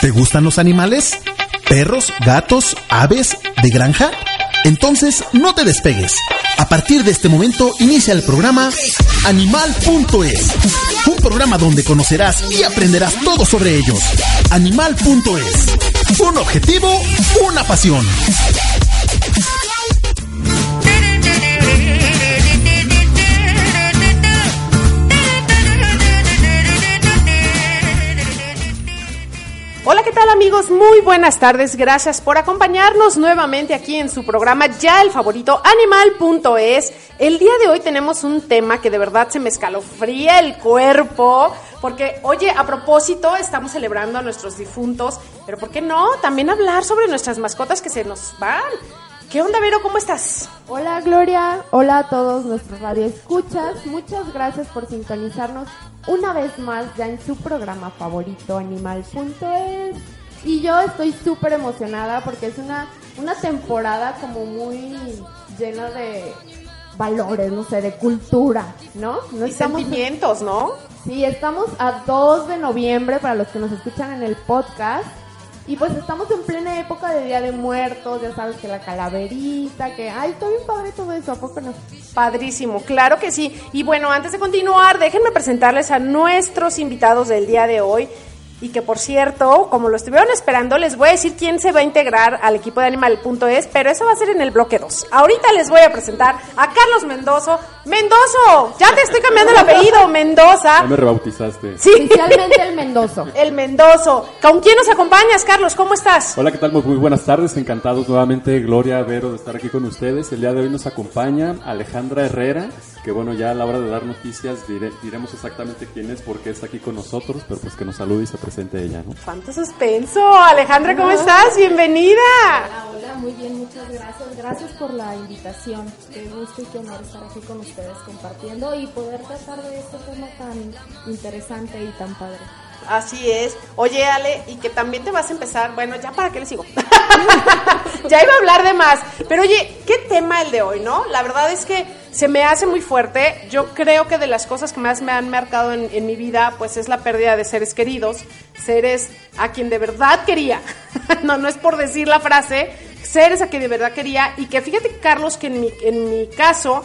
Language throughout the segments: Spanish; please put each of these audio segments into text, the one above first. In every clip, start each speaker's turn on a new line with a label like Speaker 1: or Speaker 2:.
Speaker 1: ¿Te gustan los animales? ¿Perros, gatos, aves, de granja? Entonces no te despegues. A partir de este momento inicia el programa Animal.es. Un programa donde conocerás y aprenderás todo sobre ellos. Animal.es. Un objetivo, una pasión.
Speaker 2: Amigos? Muy buenas tardes. Gracias por acompañarnos nuevamente aquí en su programa ya el favorito animal.es. El día de hoy tenemos un tema que de verdad se me escalofría el cuerpo. Porque, oye, a propósito, estamos celebrando a nuestros difuntos, pero ¿por qué no? También hablar sobre nuestras mascotas que se nos van. ¿Qué onda, Vero? ¿Cómo estás?
Speaker 3: Hola, Gloria. Hola a todos nuestros radioescuchas. Muchas gracias por sintonizarnos una vez más ya en su programa favorito, Animal.es. Y yo estoy súper emocionada porque es una, una temporada como muy llena de valores, no sé, de cultura, ¿no? no
Speaker 2: y sentimientos, ¿no?
Speaker 3: Sí, estamos a 2 de noviembre para los que nos escuchan en el podcast. Y pues estamos en plena época de Día de Muertos, ya sabes que la calaverita, que, ay, está bien padre todo eso, ¿a poco no?
Speaker 2: Padrísimo, claro que sí. Y bueno, antes de continuar, déjenme presentarles a nuestros invitados del día de hoy. Y que por cierto, como lo estuvieron esperando, les voy a decir quién se va a integrar al equipo de Animal.es, pero eso va a ser en el bloque 2. Ahorita les voy a presentar a Carlos Mendozo. ¡Mendozo! Ya te estoy cambiando el apellido, Mendoza.
Speaker 4: Ya me rebautizaste.
Speaker 2: Sí.
Speaker 3: Oficialmente el Mendozo.
Speaker 2: El Mendozo. ¿Con quién nos acompañas, Carlos? ¿Cómo estás?
Speaker 4: Hola, ¿qué tal? Muy buenas tardes. Encantados nuevamente, Gloria, Vero, de estar aquí con ustedes. El día de hoy nos acompaña Alejandra Herrera, que bueno, ya a la hora de dar noticias dire- diremos exactamente quién es, por qué está aquí con nosotros, pero pues que nos salude y se presente ella, ¿no?
Speaker 2: ¡Cuánto suspenso! Alejandra, ¿cómo estás? Bienvenida.
Speaker 5: Hola, hola, muy bien, muchas gracias. Gracias por la invitación. Qué gusto y qué honor estar aquí con ustedes compartiendo y poder tratar de este tema tan interesante y tan padre.
Speaker 2: Así es. Oye, Ale, y que también te vas a empezar. Bueno, ya para qué le sigo. ya iba a hablar de más. Pero oye, ¿qué tema el de hoy, no? La verdad es que se me hace muy fuerte. Yo creo que de las cosas que más me han marcado en, en mi vida, pues es la pérdida de seres queridos, seres a quien de verdad quería. no, no es por decir la frase, seres a quien de verdad quería. Y que fíjate, Carlos, que en mi, en mi caso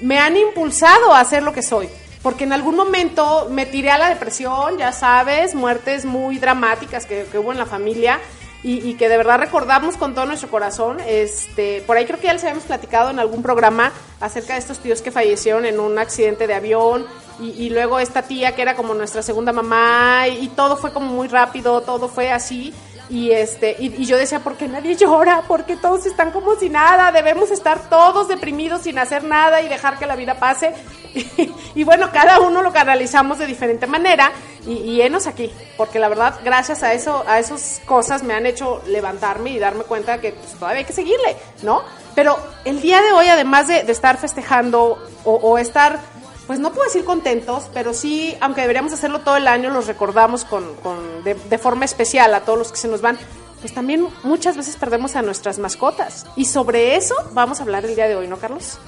Speaker 2: me han impulsado a ser lo que soy porque en algún momento me tiré a la depresión, ya sabes, muertes muy dramáticas que, que hubo en la familia y, y, que de verdad recordamos con todo nuestro corazón. Este, por ahí creo que ya les habíamos platicado en algún programa acerca de estos tíos que fallecieron en un accidente de avión y, y luego esta tía que era como nuestra segunda mamá y, y todo fue como muy rápido, todo fue así. Y este, y, y, yo decía, ¿por qué nadie llora? Porque todos están como si nada, debemos estar todos deprimidos sin hacer nada y dejar que la vida pase. Y, bueno, cada uno lo canalizamos de diferente manera y, y enos aquí, porque la verdad, gracias a eso, a esas cosas me han hecho levantarme y darme cuenta que pues, todavía hay que seguirle, ¿no? Pero el día de hoy, además de, de estar festejando o, o estar pues no puedo decir contentos, pero sí, aunque deberíamos hacerlo todo el año, los recordamos con, con de, de, forma especial a todos los que se nos van, pues también muchas veces perdemos a nuestras mascotas. Y sobre eso vamos a hablar el día de hoy, ¿no, Carlos?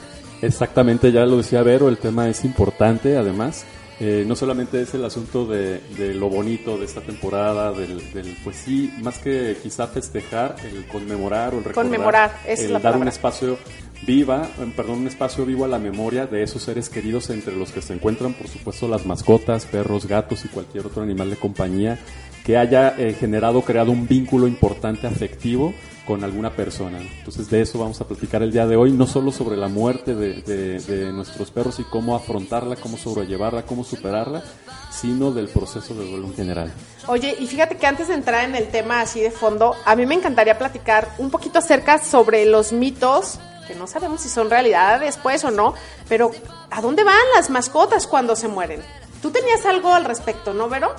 Speaker 4: Exactamente, ya lo decía Vero, el tema es importante, además. Eh, no solamente es el asunto de, de, lo bonito de esta temporada, del, del, pues sí, más que quizá festejar, el conmemorar o el recordar,
Speaker 2: conmemorar, es
Speaker 4: el
Speaker 2: la
Speaker 4: dar
Speaker 2: palabra.
Speaker 4: un espacio viva, perdón, un espacio vivo a la memoria de esos seres queridos entre los que se encuentran, por supuesto, las mascotas, perros, gatos y cualquier otro animal de compañía que haya eh, generado, creado un vínculo importante afectivo con alguna persona. Entonces de eso vamos a platicar el día de hoy, no solo sobre la muerte de, de, de, nuestros perros y cómo afrontarla, cómo sobrellevarla, cómo superarla, sino del proceso de duelo en general.
Speaker 2: Oye, y fíjate que antes de entrar en el tema así de fondo, a mí me encantaría platicar un poquito acerca sobre los mitos que no sabemos si son realidad después o no, pero ¿a dónde van las mascotas cuando se mueren? Tú tenías algo al respecto, ¿no, Vero?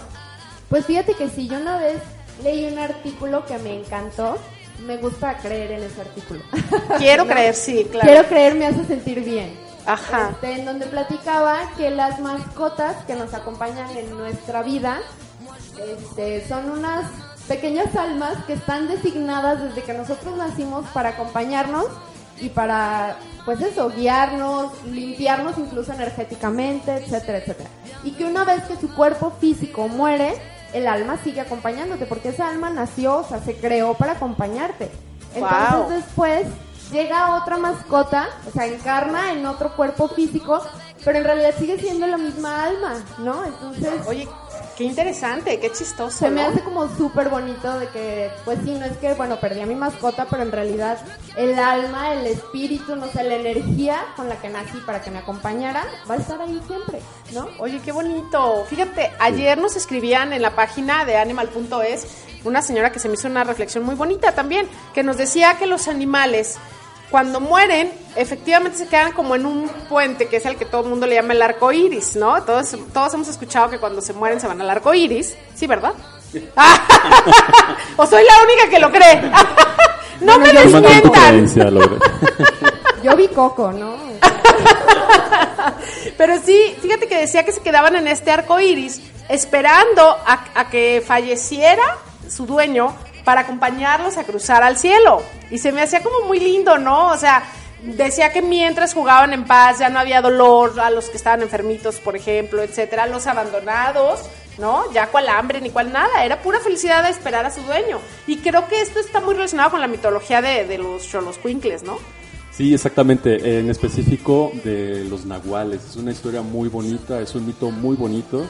Speaker 3: Pues fíjate que sí, yo una vez leí un artículo que me encantó. Me gusta creer en ese artículo.
Speaker 2: Quiero ¿no? creer, sí, claro.
Speaker 3: Quiero creer me hace sentir bien.
Speaker 2: Ajá.
Speaker 3: Este, en donde platicaba que las mascotas que nos acompañan en nuestra vida este, son unas pequeñas almas que están designadas desde que nosotros nacimos para acompañarnos y para, pues eso, guiarnos, limpiarnos incluso energéticamente, etcétera, etcétera. Y que una vez que su cuerpo físico muere, el alma sigue acompañándote, porque esa alma nació, o sea, se creó para acompañarte. Entonces
Speaker 2: Wow.
Speaker 3: después llega otra mascota, o sea, encarna en otro cuerpo físico, pero en realidad sigue siendo la misma alma, ¿no? Entonces
Speaker 2: Oye, qué interesante, qué chistoso.
Speaker 3: se me
Speaker 2: ¿no?
Speaker 3: hace como súper bonito de que, pues sí, no es que, bueno, perdí a mi mascota, pero en realidad el alma, el espíritu, no sé, la energía con la que nací para que me acompañara, va a estar ahí siempre, ¿no?
Speaker 2: Oye, qué bonito. Fíjate, ayer nos escribían en la página de animal.es una señora que se me hizo una reflexión muy bonita también, que nos decía que los animales, cuando mueren, efectivamente se quedan como en un puente, que es el que todo el mundo le llama el arco iris, ¿no? Todos, todos hemos escuchado que cuando se mueren se van al arco iris, ¿sí, verdad? ¿O soy la única que lo cree? no me desmientan.
Speaker 3: Yo vi Coco, ¿no?
Speaker 2: Pero sí, fíjate que decía que se quedaban en este arco iris esperando a, a que falleciera su dueño para acompañarlos a cruzar al cielo. Y se me hacía como muy lindo, ¿no? O sea, decía que mientras jugaban en paz ya no había dolor a los que estaban enfermitos, por ejemplo, etcétera, los abandonados, ¿no? Ya cual hambre ni cual nada, era pura felicidad de esperar a su dueño. Y creo que esto está muy relacionado con la mitología de, los Xoloscuincles, ¿no?
Speaker 4: Sí, exactamente. En específico de los nahuales. Es una historia muy bonita, es un mito muy bonito.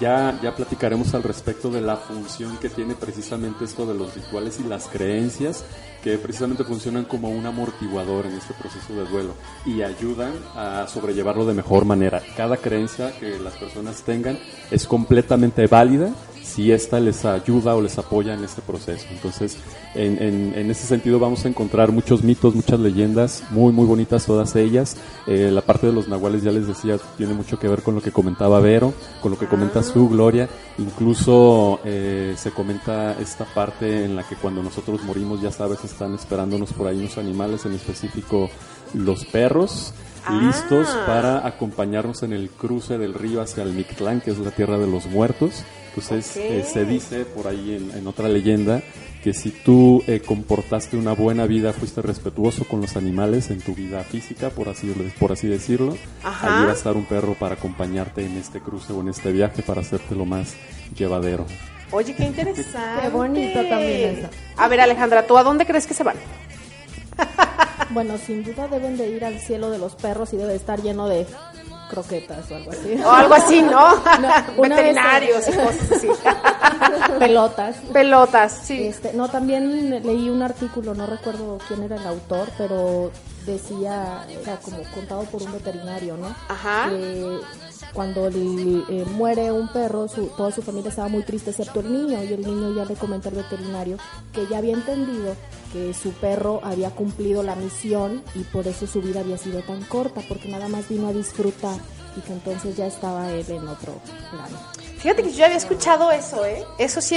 Speaker 4: Ya, ya platicaremos al respecto de la función que tiene precisamente esto de los rituales y las creencias, que precisamente funcionan como un amortiguador en este proceso de duelo y ayudan a sobrellevarlo de mejor manera. Cada creencia que las personas tengan es completamente válida si esta les ayuda o les apoya en este proceso. Entonces, en, en, en ese sentido vamos a encontrar muchos mitos, muchas leyendas, muy, muy bonitas todas ellas. Eh, la parte de los nahuales, ya les decía, tiene mucho que ver con lo que comentaba Vero, con lo que comenta su Gloria. Incluso eh, se comenta esta parte en la que cuando nosotros morimos, ya sabes, están esperándonos por ahí unos animales, en específico los perros
Speaker 2: Ah.
Speaker 4: listos para acompañarnos en el cruce del río hacia el Mictlán, que es la tierra de los muertos. Entonces
Speaker 2: Ok.
Speaker 4: eh, se dice por ahí en, en otra leyenda que si tú eh, comportaste una buena vida, fuiste respetuoso con los animales en tu vida física, por así, por así decirlo,
Speaker 2: Ajá.
Speaker 4: allí va a estar un perro para acompañarte en este cruce o en este viaje para hacerte lo más llevadero.
Speaker 2: Oye, qué interesante.
Speaker 3: Qué bonito también eso.
Speaker 2: A ver, Alejandra, ¿tú a dónde crees que se van?
Speaker 5: Bueno, sin duda deben de ir al cielo de los perros y debe estar lleno de croquetas o algo así.
Speaker 2: O algo así, ¿no?
Speaker 5: vez-
Speaker 2: Veterinarios y cosas así.
Speaker 5: Pelotas.
Speaker 2: Pelotas, sí.
Speaker 5: Este, no, también leí un artículo, no recuerdo quién era el autor, pero decía, era como contado por un veterinario, ¿no?
Speaker 2: Ajá.
Speaker 5: Que cuando el- eh, muere un perro, su- toda su familia estaba muy triste, excepto el niño, y el niño ya le comenta al veterinario que ya había entendido que su perro había cumplido la misión y por eso su vida había sido tan corta, porque nada más vino a disfrutar y que entonces ya estaba él en otro plano.
Speaker 2: Fíjate que yo ya había escuchado eso, ¿eh? Eso sí,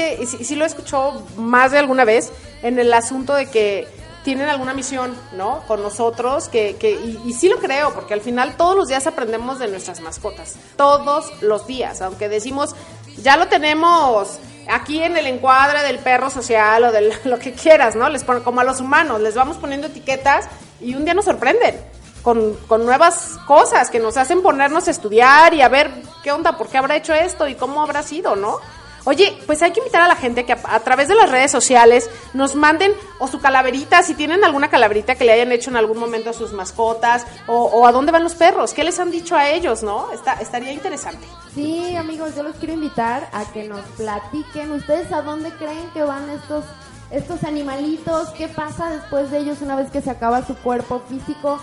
Speaker 2: lo he escuchado más de alguna vez en el asunto de que tienen alguna misión, ¿no? Con nosotros, que, que y, y sí lo creo, porque al final todos los días aprendemos de nuestras mascotas. Todos los días, aunque decimos, ya lo tenemos aquí en el encuadre del perro social o de lo que quieras, ¿no? Les pon- como a los humanos, les vamos poniendo etiquetas y un día nos sorprenden con, con nuevas cosas que nos hacen ponernos a estudiar y a ver qué onda, por qué habrá hecho esto y cómo habrá sido, ¿no? Oye, pues hay que invitar a la gente que a, a través de las redes sociales nos manden o su calaverita, si tienen alguna calaverita que le hayan hecho en algún momento a sus mascotas, o, o a dónde van los perros, qué les han dicho a ellos, ¿no? Está, estaría interesante.
Speaker 3: Sí, amigos, yo los quiero invitar a que nos platiquen ustedes a dónde creen que van estos estos animalitos, qué pasa después de ellos una vez que se acaba su cuerpo físico,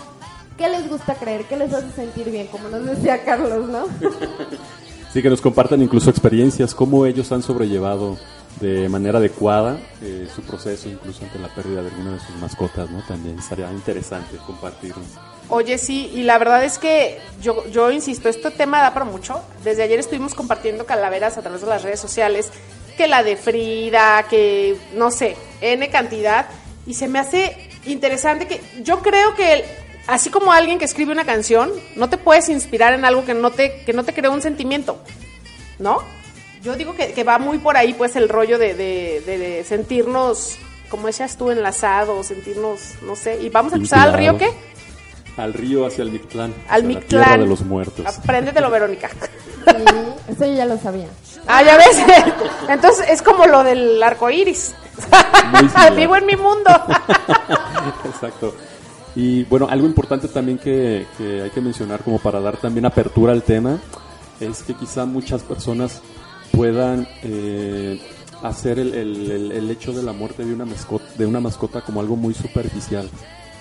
Speaker 3: qué les gusta creer, qué les hace sentir bien, como nos decía Carlos, ¿no?
Speaker 4: Sí, que nos compartan incluso experiencias, cómo ellos han sobrellevado de manera adecuada eh, su proceso, incluso ante la pérdida de alguna de sus mascotas, ¿no? También estaría interesante compartirlo.
Speaker 2: Oye, sí, y la verdad es que yo, yo insisto, este tema da para mucho. Desde ayer estuvimos compartiendo calaveras a través de las redes sociales, que la de Frida, que no sé, N cantidad, y se me hace interesante que yo creo que así como alguien que escribe una canción, no te puedes inspirar en algo que no te, que no te crea un sentimiento, ¿no? Yo digo que, que va muy por ahí pues el rollo de, de- de- de sentirnos, como decías tú, enlazados, sentirnos, no sé, y vamos a cruzar al río, ¿qué?
Speaker 4: Al río hacia el Mictlán.
Speaker 2: Al Mictlán.
Speaker 4: La tierra de los muertos.
Speaker 2: Apréndetelo, Verónica.
Speaker 3: Sí, eso yo ya lo sabía.
Speaker 2: Ah, ya ves. Entonces es como lo del arco iris. Vivo en mi mundo.
Speaker 4: Exacto. Y bueno, algo importante también que, hay que mencionar como para dar también apertura al tema es que quizá muchas personas puedan eh, hacer el, el- el- el hecho de la muerte de una, mascota, de una mascota como algo muy superficial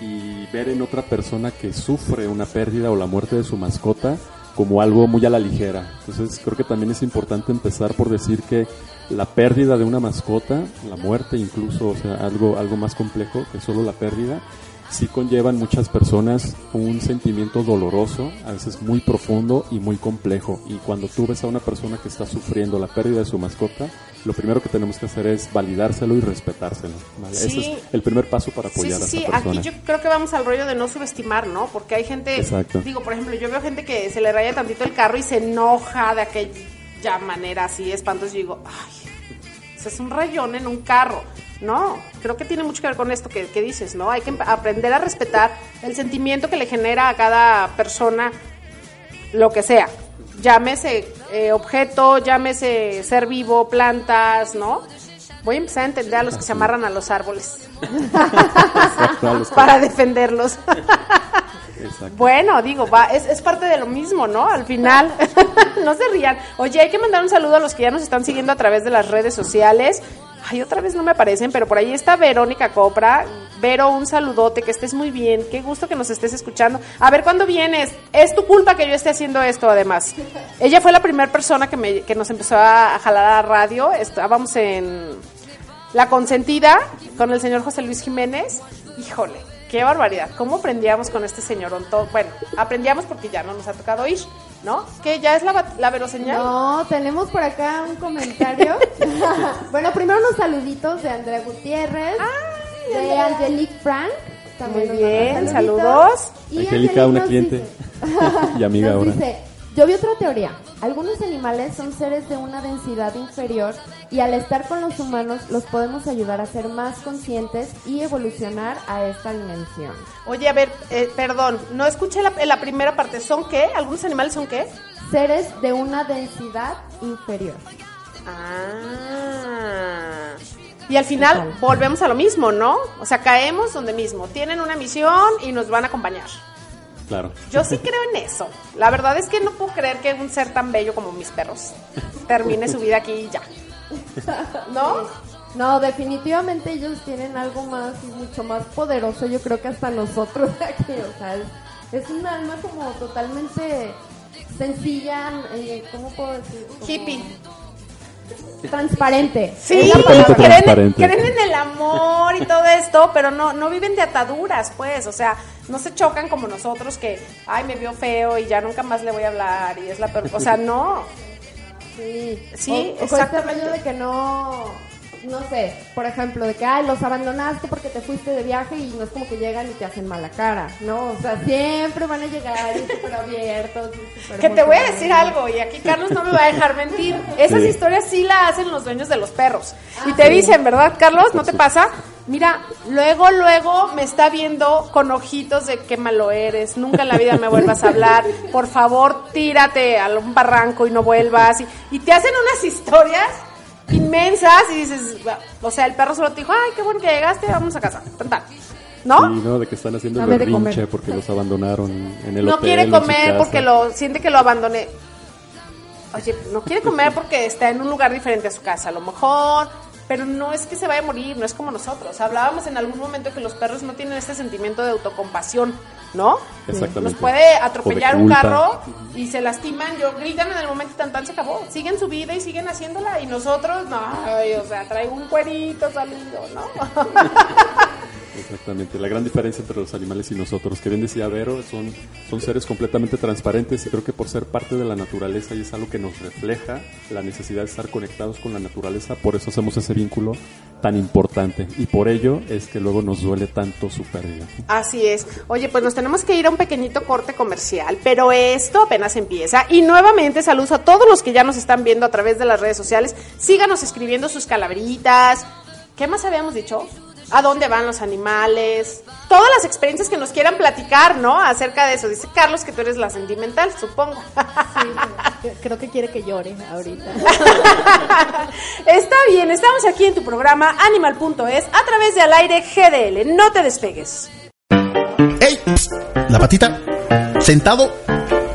Speaker 4: y ver en otra persona que sufre una pérdida o la muerte de su mascota como algo muy a la ligera. Entonces creo que también es importante empezar por decir que la pérdida de una mascota, la muerte incluso, o sea, algo, algo más complejo que solo la pérdida, sí conllevan muchas personas un sentimiento doloroso, a veces muy profundo y muy complejo. Y cuando tú ves a una persona que está sufriendo la pérdida de su mascota, lo primero que tenemos que hacer es validárselo y respetárselo. ¿vale?
Speaker 2: Sí.
Speaker 4: Ese es el primer paso para
Speaker 2: Sí,
Speaker 4: apoyar
Speaker 2: sí, sí.
Speaker 4: a esa persona.
Speaker 2: Aquí yo creo que vamos al rollo de no subestimar, ¿no? Porque hay gente,
Speaker 4: Exacto.
Speaker 2: digo, por ejemplo, yo veo gente que se le raya tantito el carro y se enoja de aquella manera así espantosa. Y digo, ay, eso es un rayón en un carro. No, creo que tiene mucho que ver con esto que, que dices, ¿no? Hay que aprender a respetar el sentimiento que le genera a cada persona lo que sea. Llámese eh, objeto, llámese ser vivo, plantas, ¿no? Voy a empezar a entender a los que se amarran a los árboles para defenderlos. Bueno, digo, va, es, es parte de lo mismo, ¿no? Al final, no se rían. Oye, hay que mandar un saludo a los que ya nos están siguiendo a través de las redes sociales. Ay, otra vez no me aparecen, pero por ahí está Verónica Copra. Vero, un saludote, que estés muy bien. Qué gusto que nos estés escuchando. A ver, ¿cuándo vienes? Es tu culpa que yo esté haciendo esto, además. Ella fue la primera persona que, me, que nos empezó a jalar a radio. Estábamos en La Consentida con el señor José Luis Jiménez. Híjole, qué barbaridad. ¿Cómo aprendíamos con este señor? Bueno, aprendíamos porque ya no nos ha tocado ir, ¿no? Que ya es la, la veroseñal.
Speaker 3: No, tenemos por acá un comentario. bueno, primero unos saluditos de Andrea Gutiérrez, de Angelique Frank. también
Speaker 2: Muy bien, saludos.
Speaker 3: Y
Speaker 4: Angélica,
Speaker 3: Angelique
Speaker 4: una cliente
Speaker 3: dice-
Speaker 4: y amiga
Speaker 3: nos
Speaker 4: ahora.
Speaker 3: dice, yo vi otra teoría. Algunos animales son seres de una densidad inferior y al estar con los humanos los podemos ayudar a ser más conscientes y evolucionar a esta dimensión.
Speaker 2: Oye, a ver, eh, perdón, no escuché la, la primera parte. ¿Son qué? ¿Algunos animales son qué?
Speaker 3: Seres de una densidad inferior.
Speaker 2: Ah. Y al final volvemos a lo mismo, ¿no? O sea, caemos donde mismo. Tienen una misión y nos van a acompañar.
Speaker 4: Claro.
Speaker 2: Yo sí creo en eso. La verdad es que no puedo creer que un ser tan bello como mis perros termine su vida aquí y ya. ¿No?
Speaker 3: No, definitivamente ellos tienen algo más, mucho más poderoso, yo creo que hasta nosotros aquí, o sea, es, es un alma como totalmente sencilla, eh, ¿cómo puedo decir? Como
Speaker 2: Hippie.
Speaker 3: Transparente.
Speaker 2: Sí, creen,
Speaker 4: transparente.
Speaker 2: creen en el amor y todo esto, pero no, no viven de ataduras, pues. O sea, no se chocan como nosotros que, ay, me vio feo y ya nunca más le voy a hablar y es la peor. O sea, no.
Speaker 3: Sí,
Speaker 2: Sí,
Speaker 3: o, o con este
Speaker 2: exactamente.
Speaker 3: de que no, no sé, por ejemplo, de que, ay, los abandonaste porque te fuiste de viaje y no es como que llegan y te hacen mala cara, ¿no? O sea, siempre van a llegar y súper abiertos. y
Speaker 2: Que te voy a decir algo, y aquí Carlos no me va a dejar mentir. Esas
Speaker 4: Sí.
Speaker 2: historias sí la hacen los dueños de los perros. Y te dicen, ¿verdad, Carlos? ¿No te pasa? Mira, luego, luego me está viendo con ojitos de qué malo eres, nunca en la vida me vuelvas a hablar, por favor, tírate a un barranco y no vuelvas. Y, y te hacen unas historias inmensas y dices, o sea, el perro solo te dijo, ay, qué bueno que llegaste, vamos a casa. Tan, tan. ¿No?
Speaker 4: Sí, ¿no? De que están haciendo el berrinche
Speaker 3: comer.
Speaker 4: porque los abandonaron en el
Speaker 2: no
Speaker 4: hotel.
Speaker 2: quiere
Speaker 4: en su
Speaker 2: comer porque lo siente que lo abandoné. Oye, no quiere comer porque está en un lugar diferente a su casa, a lo mejor, pero no es que se vaya a morir, no es como nosotros. Hablábamos en algún momento que los perros no tienen este sentimiento de autocompasión, ¿no?
Speaker 4: Exactamente.
Speaker 2: Nos puede atropellar un carro y se lastiman, yo gritan en el momento y tan tan se acabó. Siguen su vida y siguen haciéndola y nosotros, no, ay, o sea, traigo un cuerito salido, ¿no?
Speaker 4: Exactamente, la gran diferencia entre los animales y nosotros, que bien decía Vero, son, son seres completamente transparentes y creo que por ser parte de la naturaleza y es algo que nos refleja la necesidad de estar conectados con la naturaleza, por eso hacemos ese vínculo tan importante y por ello es que luego nos duele tanto su pérdida.
Speaker 2: Así es. Oye, pues nos tenemos que ir a un pequeñito corte comercial, pero esto apenas empieza. Y nuevamente saludos a todos los que ya nos están viendo a través de las redes sociales. Síganos escribiendo sus calaveritas. ¿Qué más habíamos dicho? A dónde van los animales, todas las experiencias que nos quieran platicar, ¿no? Acerca de eso. Dice Carlos que tú eres la sentimental, supongo.
Speaker 5: Sí, creo que quiere que llore ahorita.
Speaker 2: Está bien, estamos aquí en tu programa Animal.es a través de Al Aire GDL. No te despegues.
Speaker 1: ¡Ey! La patita. Sentado.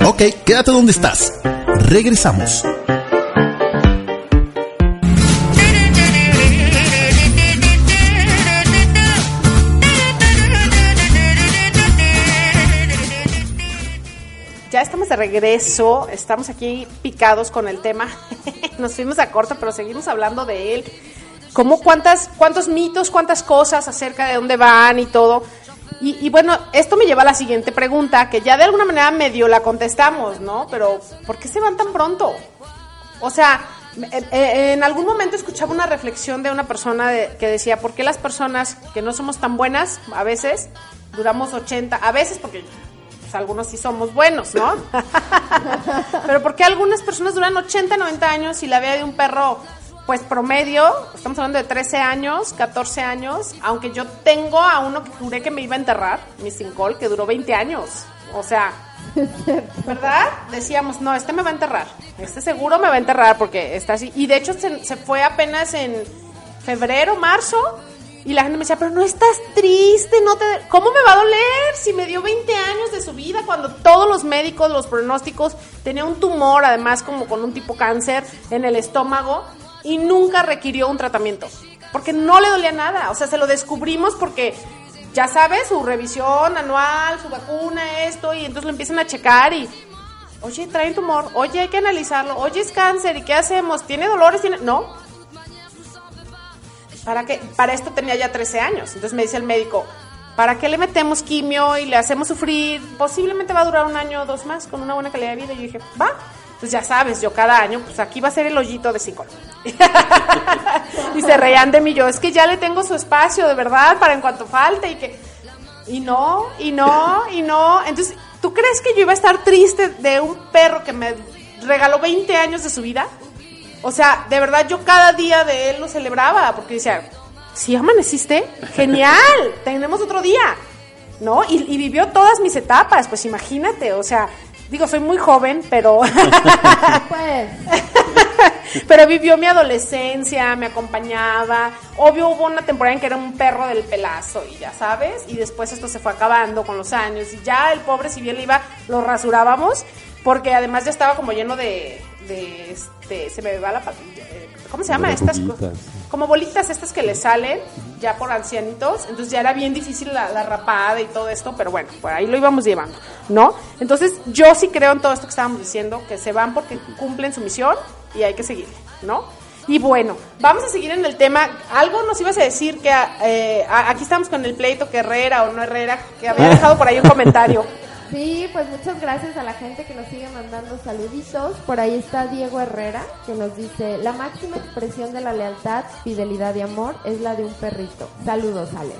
Speaker 1: Ok, quédate donde estás. Regresamos.
Speaker 2: De regreso, estamos aquí picados con el tema. Nos fuimos a corto, pero seguimos hablando de él. Como cuántas, cuántos mitos, cuántas cosas acerca de dónde van y todo. Y, bueno, esto me lleva a la siguiente pregunta, que ya de alguna manera medio la contestamos, ¿no? Pero, ¿por qué se van tan pronto? O sea, eh, eh, en algún momento escuchaba una reflexión de una persona que decía, ¿por qué las personas que no somos tan buenas, a veces, duramos 80, a veces porque pues, algunos sí somos buenos, ¿no? Pero ¿por qué algunas personas duran 80, 90 años y la vida de un perro, pues promedio, estamos hablando de 13 años, 14 años, aunque yo tengo a uno que juré que me iba a enterrar, mi Sincol, que duró 20 años. O sea, ¿verdad? Decíamos, no, este me va a enterrar. Este seguro me va a enterrar porque está así. Y de hecho se, se fue apenas en febrero, marzo. Y la gente me decía, pero no estás triste, no te... ¿Cómo me va a doler si me dio 20 años de su vida cuando todos los médicos, los pronósticos, tenía un tumor, además como con un tipo cáncer en el estómago y nunca requirió un tratamiento? Porque no le dolía nada. O sea, se lo descubrimos porque ya sabes, su revisión anual, su vacuna, esto, y entonces lo empiezan a checar y, oye, trae un tumor, oye, hay que analizarlo, oye, es cáncer, ¿y qué hacemos? ¿Tiene dolores? ¿Tiene...? No. ¿Para qué? Para esto tenía ya 13 años. Entonces me dice el médico, ¿para qué le metemos quimio y le hacemos sufrir? Posiblemente va a durar un año o dos más con una buena calidad de vida. Y yo dije, va. Entonces ya sabes, yo cada año, pues aquí va a ser el hoyito de psicólogo. y se reían de mí yo, es que ya le tengo su espacio, de verdad, para en cuanto falte y que... Y no, y no, y no. Entonces, ¿tú crees que yo iba a estar triste de un perro que me regaló 20 años de su vida? O sea, de verdad yo cada día de él lo celebraba, porque decía, si amaneciste, genial, tenemos otro día, ¿no? Y, y vivió todas mis etapas, pues imagínate, o sea, digo, soy muy joven, pero...
Speaker 3: Pues,
Speaker 2: Pero vivió mi adolescencia, me acompañaba. Obvio hubo una temporada en que era un perro del pelazo y ya sabes. Y después esto se fue acabando con los años. Y ya el pobre, si bien le iba, lo rasurábamos. Porque además ya estaba como lleno de. De este, se me va la patilla. eh, ¿Cómo se llama? Estas
Speaker 4: verruguitas.
Speaker 2: como bolitas estas que le salen ya por ancianitos, entonces ya era bien difícil la, la rapada y todo esto, pero bueno, por ahí lo íbamos llevando, ¿no? Entonces yo sí creo en todo esto que estábamos diciendo, que se van porque cumplen su misión y hay que seguir, ¿no? Y bueno, vamos a seguir en el tema. Algo nos ibas a decir que eh, aquí estamos con el pleito que Herrera o no Herrera, que había dejado por ahí un comentario.
Speaker 3: sí, pues muchas gracias a la gente que nos sigue mandando saluditos. Por ahí está Diego Herrera, que nos dice, la máxima expresión de la lealtad, fidelidad y amor es la de un perrito. Saludos, Ale.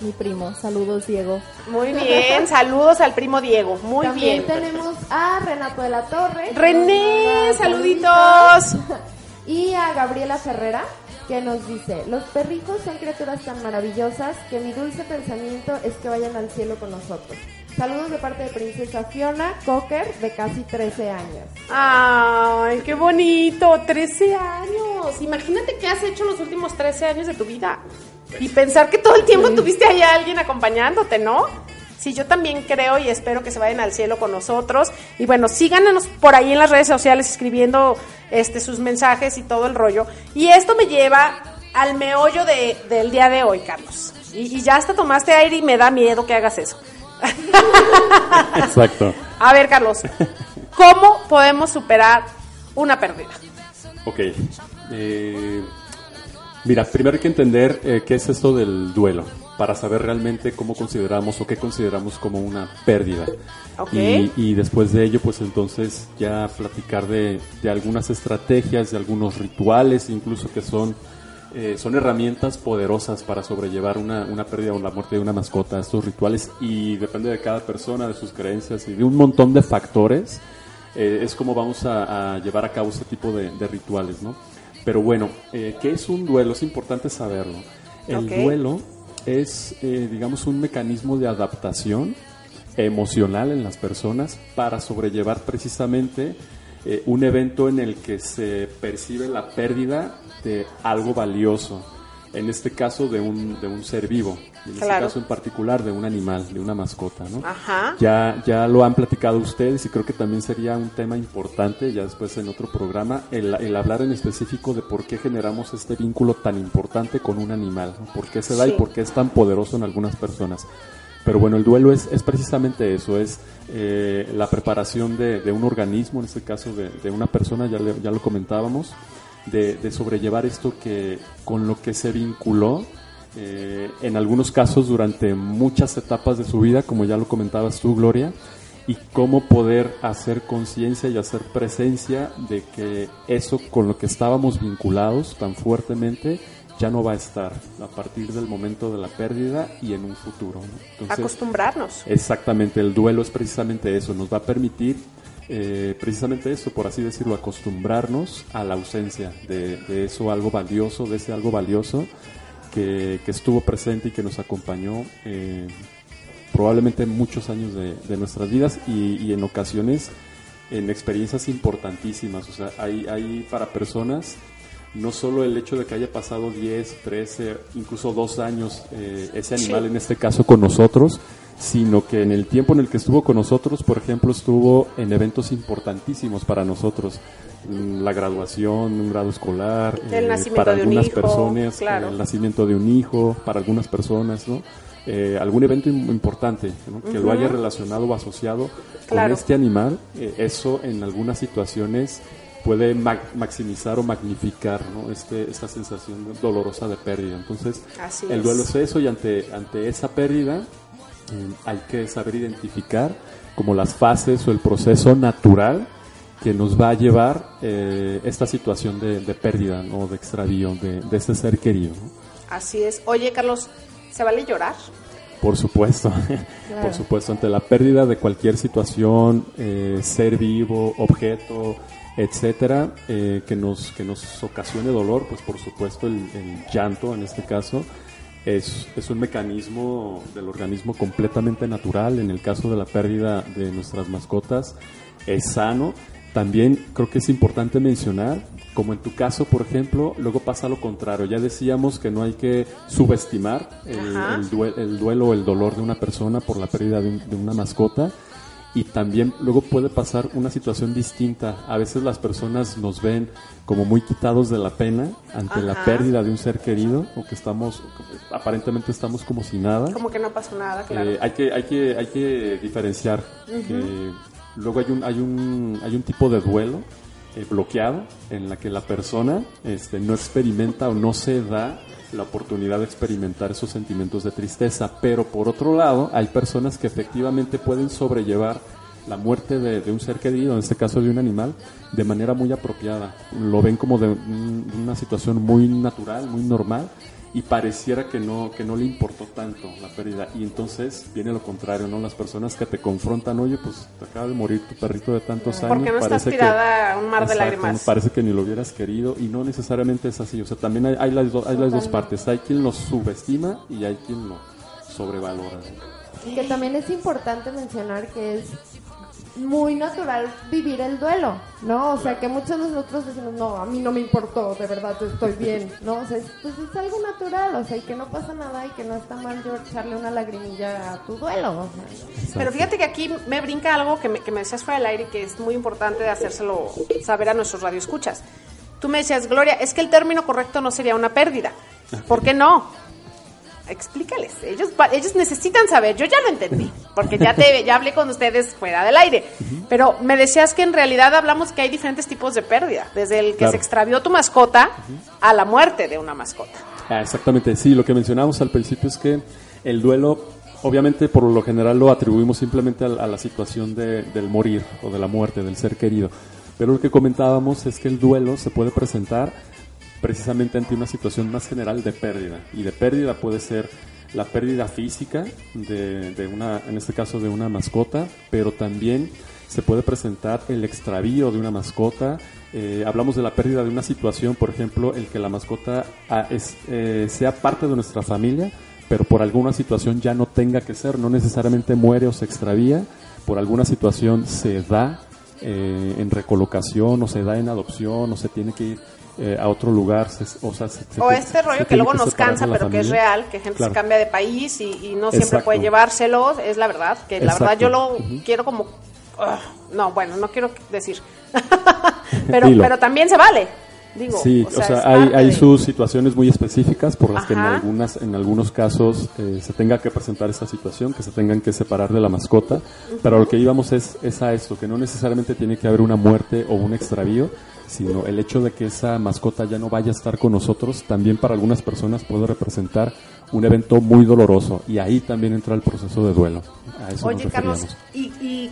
Speaker 5: Mi primo, saludos Diego.
Speaker 2: Muy bien, saludos al primo Diego, muy
Speaker 3: También
Speaker 2: bien.
Speaker 3: tenemos a Renato de la Torre.
Speaker 2: René, saluditos.
Speaker 3: Y a Gabriela Ferrera, que nos dice, los perrijos son criaturas tan maravillosas que mi dulce pensamiento es que vayan al cielo con nosotros. Saludos de parte de Princesa Fiona Cocker, de casi 13 años.
Speaker 2: Ay, qué bonito, 13 años. Imagínate qué has hecho los últimos 13 años de tu vida. Y pensar que todo el tiempo tuviste ahí a alguien acompañándote, ¿no? Sí, yo también creo y espero que se vayan al cielo con nosotros. Y bueno, síganos por ahí en las redes sociales escribiendo este, sus mensajes y todo el rollo. Y esto me lleva al meollo de- del día de hoy, Carlos. Y, y ya hasta tomaste aire y me da miedo que hagas eso.
Speaker 4: Exacto.
Speaker 2: A ver, Carlos, ¿cómo podemos superar una pérdida?
Speaker 4: Ok. Eh, mira, primero hay que entender eh, qué es esto del duelo, para saber realmente cómo consideramos o qué consideramos como una pérdida.
Speaker 2: Ok.
Speaker 4: Y, y después de ello, pues entonces ya platicar de, de algunas estrategias, de algunos rituales, incluso que son, eh, son herramientas poderosas para sobrellevar una, una pérdida o la muerte de una mascota. Estos rituales, y depende de cada persona, de sus creencias y de un montón de factores, eh, es como vamos a, a llevar a cabo este tipo de, de rituales, ¿no? Pero bueno, eh, ¿qué es un duelo? Es importante saberlo. El duelo es, eh, digamos, un mecanismo de adaptación emocional en las personas para sobrellevar precisamente un evento en el que se percibe la pérdida de algo valioso, en este caso de un, de un ser vivo, en este caso en particular de un animal, de una mascota. ¿no? Ya, ya lo han platicado ustedes y creo que también sería un tema importante, ya después en otro programa, el, el hablar en específico de por qué generamos este vínculo tan importante con un animal, por qué se da y por qué es tan poderoso en algunas personas. Pero bueno, el duelo es, es precisamente eso, es eh, la preparación de, de, un organismo, en este caso de, de una persona, ya, ya lo comentábamos, de, de, sobrellevar esto que con lo que se vinculó eh, en algunos casos durante muchas etapas de su vida, como ya lo comentabas tú, Gloria, y cómo poder hacer conciencia y hacer presencia de que eso con lo que estábamos vinculados tan fuertemente ya no va a estar a partir del momento de la pérdida y en un futuro.
Speaker 2: Acostumbrarnos.
Speaker 4: Exactamente, el duelo es precisamente eso, nos va a permitir eh, precisamente eso, por así decirlo, acostumbrarnos a la ausencia de, eso algo valioso, de ese algo valioso que, estuvo presente y que nos acompañó eh, probablemente muchos años de, nuestras vidas y, y, en ocasiones en experiencias importantísimas. O sea, hay, hay para personas no solo el hecho de que haya pasado 10, 13, incluso dos años eh, ese animal en este caso con nosotros, sino que en el tiempo en el que estuvo con nosotros, por ejemplo, estuvo en eventos importantísimos para nosotros, mm, la graduación, un grado escolar,
Speaker 2: eh, para algunas
Speaker 4: personas, el nacimiento de un hijo, para algunas personas, ¿no? Eh, algún evento importante que lo haya relacionado o asociado con este animal, eso en algunas situaciones puede maximizar o magnificar ¿no? este, esta sensación dolorosa de pérdida. Entonces, el duelo es. eso y ante, ante esa pérdida eh, hay que saber identificar como las fases o el proceso natural que nos va a llevar eh, esta situación de, pérdida o de extravío de, de este ser querido.
Speaker 2: Así es. Oye, Carlos, ¿se vale llorar?
Speaker 4: Por supuesto, por supuesto, ante la pérdida de cualquier situación, eh, ser vivo, objeto, etcétera, eh, que, nos, que nos ocasione dolor, pues por supuesto el, llanto en este caso es, es, un mecanismo del organismo completamente natural. En el caso de la pérdida de nuestras mascotas es sano. También creo que es importante mencionar, como en tu caso, por ejemplo, luego pasa lo contrario. Ya decíamos que no hay que subestimar el, duelo o el dolor de una persona por la pérdida de, de una mascota y también luego puede pasar una situación distinta. A veces las personas nos ven como muy quitados de la pena ante la pérdida de un ser querido o que estamos aparentemente estamos como si nada.
Speaker 2: Como que no pasó nada, claro.
Speaker 4: Eh, hay que hay que hay que diferenciar luego hay un hay un hay un tipo de duelo eh, bloqueado en la que la persona este no experimenta o no se da la oportunidad de experimentar esos sentimientos de tristeza, pero por otro lado hay personas que efectivamente pueden sobrellevar la muerte de, un ser querido, en este caso de un animal, de manera muy apropiada. Lo ven como de una situación muy natural, muy normal, y pareciera que no, que no le importó tanto la pérdida. Y entonces viene lo contrario, ¿no? Las personas que te confrontan, oye, pues te acaba de morir tu perrito de tantos años.
Speaker 2: Porque no estás tirada a un mar de lágrimas.
Speaker 4: Parece que ni lo hubieras querido y no necesariamente es así. O sea, también hay, hay, las, hay las dos partes. Hay quien lo subestima y hay quien lo sobrevalora.
Speaker 3: Y que también es importante mencionar que es muy natural vivir el duelo, ¿no? O sea, que muchos de nosotros decimos, no, a mí no me importó, de verdad, estoy bien, ¿no? O sea, pues es algo natural, o sea, y que no pasa nada y que no está mal yo echarle una lagrimilla a tu duelo.
Speaker 2: Pero fíjate que aquí me brinca algo que me, que me decías fuera del aire y que es muy importante de hacérselo saber a nuestros radioescuchas. Tú me decías, Gloria, es que el término correcto no sería una pérdida. ¿Por qué no? Explícales. Ellos, ellos necesitan saber. Yo ya lo entendí, porque ya te ya hablé con ustedes fuera del aire. Pero me decías que en realidad hablamos que hay diferentes tipos de pérdida, desde el que se extravió tu mascota a la muerte de una mascota.
Speaker 4: Ah, exactamente, sí. Lo que mencionábamos al principio es que el duelo, obviamente, por lo general lo atribuimos simplemente a, la situación de, del morir o de la muerte del ser querido. Pero lo que comentábamos es que el duelo se puede presentar precisamente ante una situación más general de pérdida. Y de pérdida puede ser la pérdida física de, de, una, en este caso de una mascota, pero también se puede presentar el extravío de una mascota. Eh, hablamos de la pérdida de una situación, por ejemplo, el que la mascota ah, eh, sea parte de nuestra familia, pero por alguna situación ya no tenga que ser, no necesariamente muere o se extravía, por alguna situación se da eh, en recolocación o se da en adopción o se tiene que ir eh, a otro lugar. se- o sea, se- se-
Speaker 2: O este rollo que luego nos cansa, pero que es real, que gente
Speaker 4: Claro.
Speaker 2: se cambia de país y, y no siempre
Speaker 4: Exacto.
Speaker 2: puede llevárselos, es la verdad, que la
Speaker 4: Exacto.
Speaker 2: verdad yo lo quiero como... ah, no, bueno, no quiero decir. pero,
Speaker 4: Dilo.
Speaker 2: pero también se vale, digo.
Speaker 4: Sí, o sea, hay, hay
Speaker 2: de-
Speaker 4: sus situaciones muy específicas por las que en algunas, en algunos casos eh, se tenga que presentar esta situación, que se tengan que separar de la mascota, pero lo que íbamos es, es a esto, que no necesariamente tiene que haber una muerte o un extravío, sino el hecho de que esa mascota ya no vaya a estar con nosotros, también para algunas personas puede representar un evento muy doloroso y ahí también entra el proceso de duelo. A eso
Speaker 2: Oye, Carlos,
Speaker 4: referíamos.
Speaker 2: ¿y, y,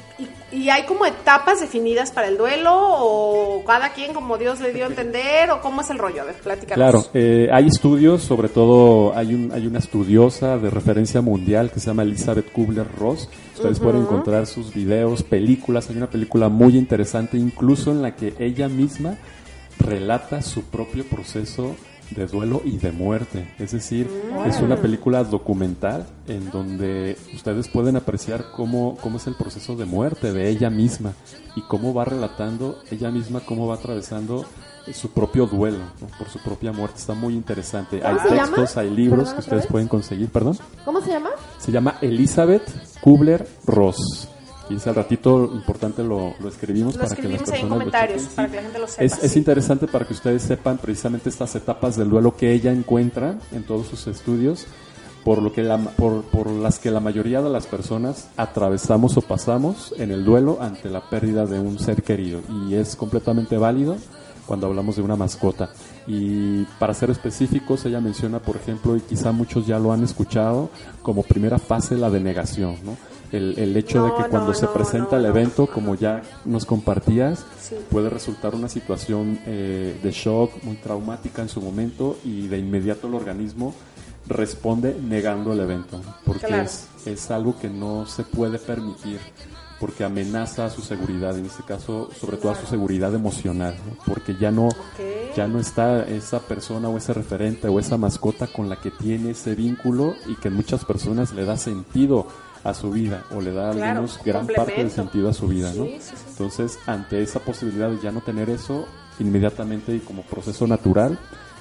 Speaker 2: y, y hay como etapas definidas para el duelo o cada quien como Dios le dio a entender o cómo es el rollo? A ver, platícanos.
Speaker 4: Claro, eh, hay estudios, sobre todo hay, un, hay una estudiosa de referencia mundial que se llama Elizabeth Kubler-Ross. Ustedes pueden encontrar sus videos, películas. Hay una película muy interesante, incluso en la que ella misma relata su propio proceso de duelo y de muerte. Es decir, es una película documental en donde ustedes pueden apreciar cómo, cómo es el proceso de muerte de ella misma y cómo va relatando ella misma, cómo va atravesando su propio duelo ¿no? por su propia muerte. Está muy interesante. Hay
Speaker 3: ¿Cómo se
Speaker 4: textos,
Speaker 3: llama?
Speaker 4: hay libros que
Speaker 3: ¿otra
Speaker 4: ustedes pueden conseguir. Perdón.
Speaker 3: ¿Cómo se llama?
Speaker 4: Se llama Elizabeth Kubler-Ross. Ese al ratito importante lo, lo escribimos
Speaker 2: Lo
Speaker 4: para que las
Speaker 2: en
Speaker 4: personas lo
Speaker 2: para que la gente lo sepa.
Speaker 4: Es, interesante para que ustedes sepan precisamente estas etapas del duelo que ella encuentra en todos sus estudios, por, lo que la- por, por las que la mayoría de las personas atravesamos o pasamos en el duelo ante la pérdida de un ser querido. Y es completamente válido cuando hablamos de una mascota. Y para ser específicos, ella menciona, por ejemplo, y quizá muchos ya lo han escuchado, como primera fase la denegación, ¿no? El, el hecho de que
Speaker 2: no,
Speaker 4: cuando se presenta
Speaker 2: no,
Speaker 4: el evento, como ya nos compartías,
Speaker 2: Sí.
Speaker 4: puede resultar una situación eh, de shock muy traumática en su momento y de inmediato el organismo responde negando el evento, porque
Speaker 2: Claro.
Speaker 4: es, es algo que no se puede permitir, porque amenaza a su seguridad, en este caso sobre todo a su seguridad emocional, ¿no? porque ya no, ya no está esa persona o ese referente o esa mascota con la que tiene ese vínculo y que muchas personas le da sentido a su vida o le da al
Speaker 2: Claro,
Speaker 4: menos gran parte del sentido a su vida, ¿no?
Speaker 2: Sí, sí, sí.
Speaker 4: Entonces, ante esa posibilidad de ya no tener eso, inmediatamente y como proceso natural,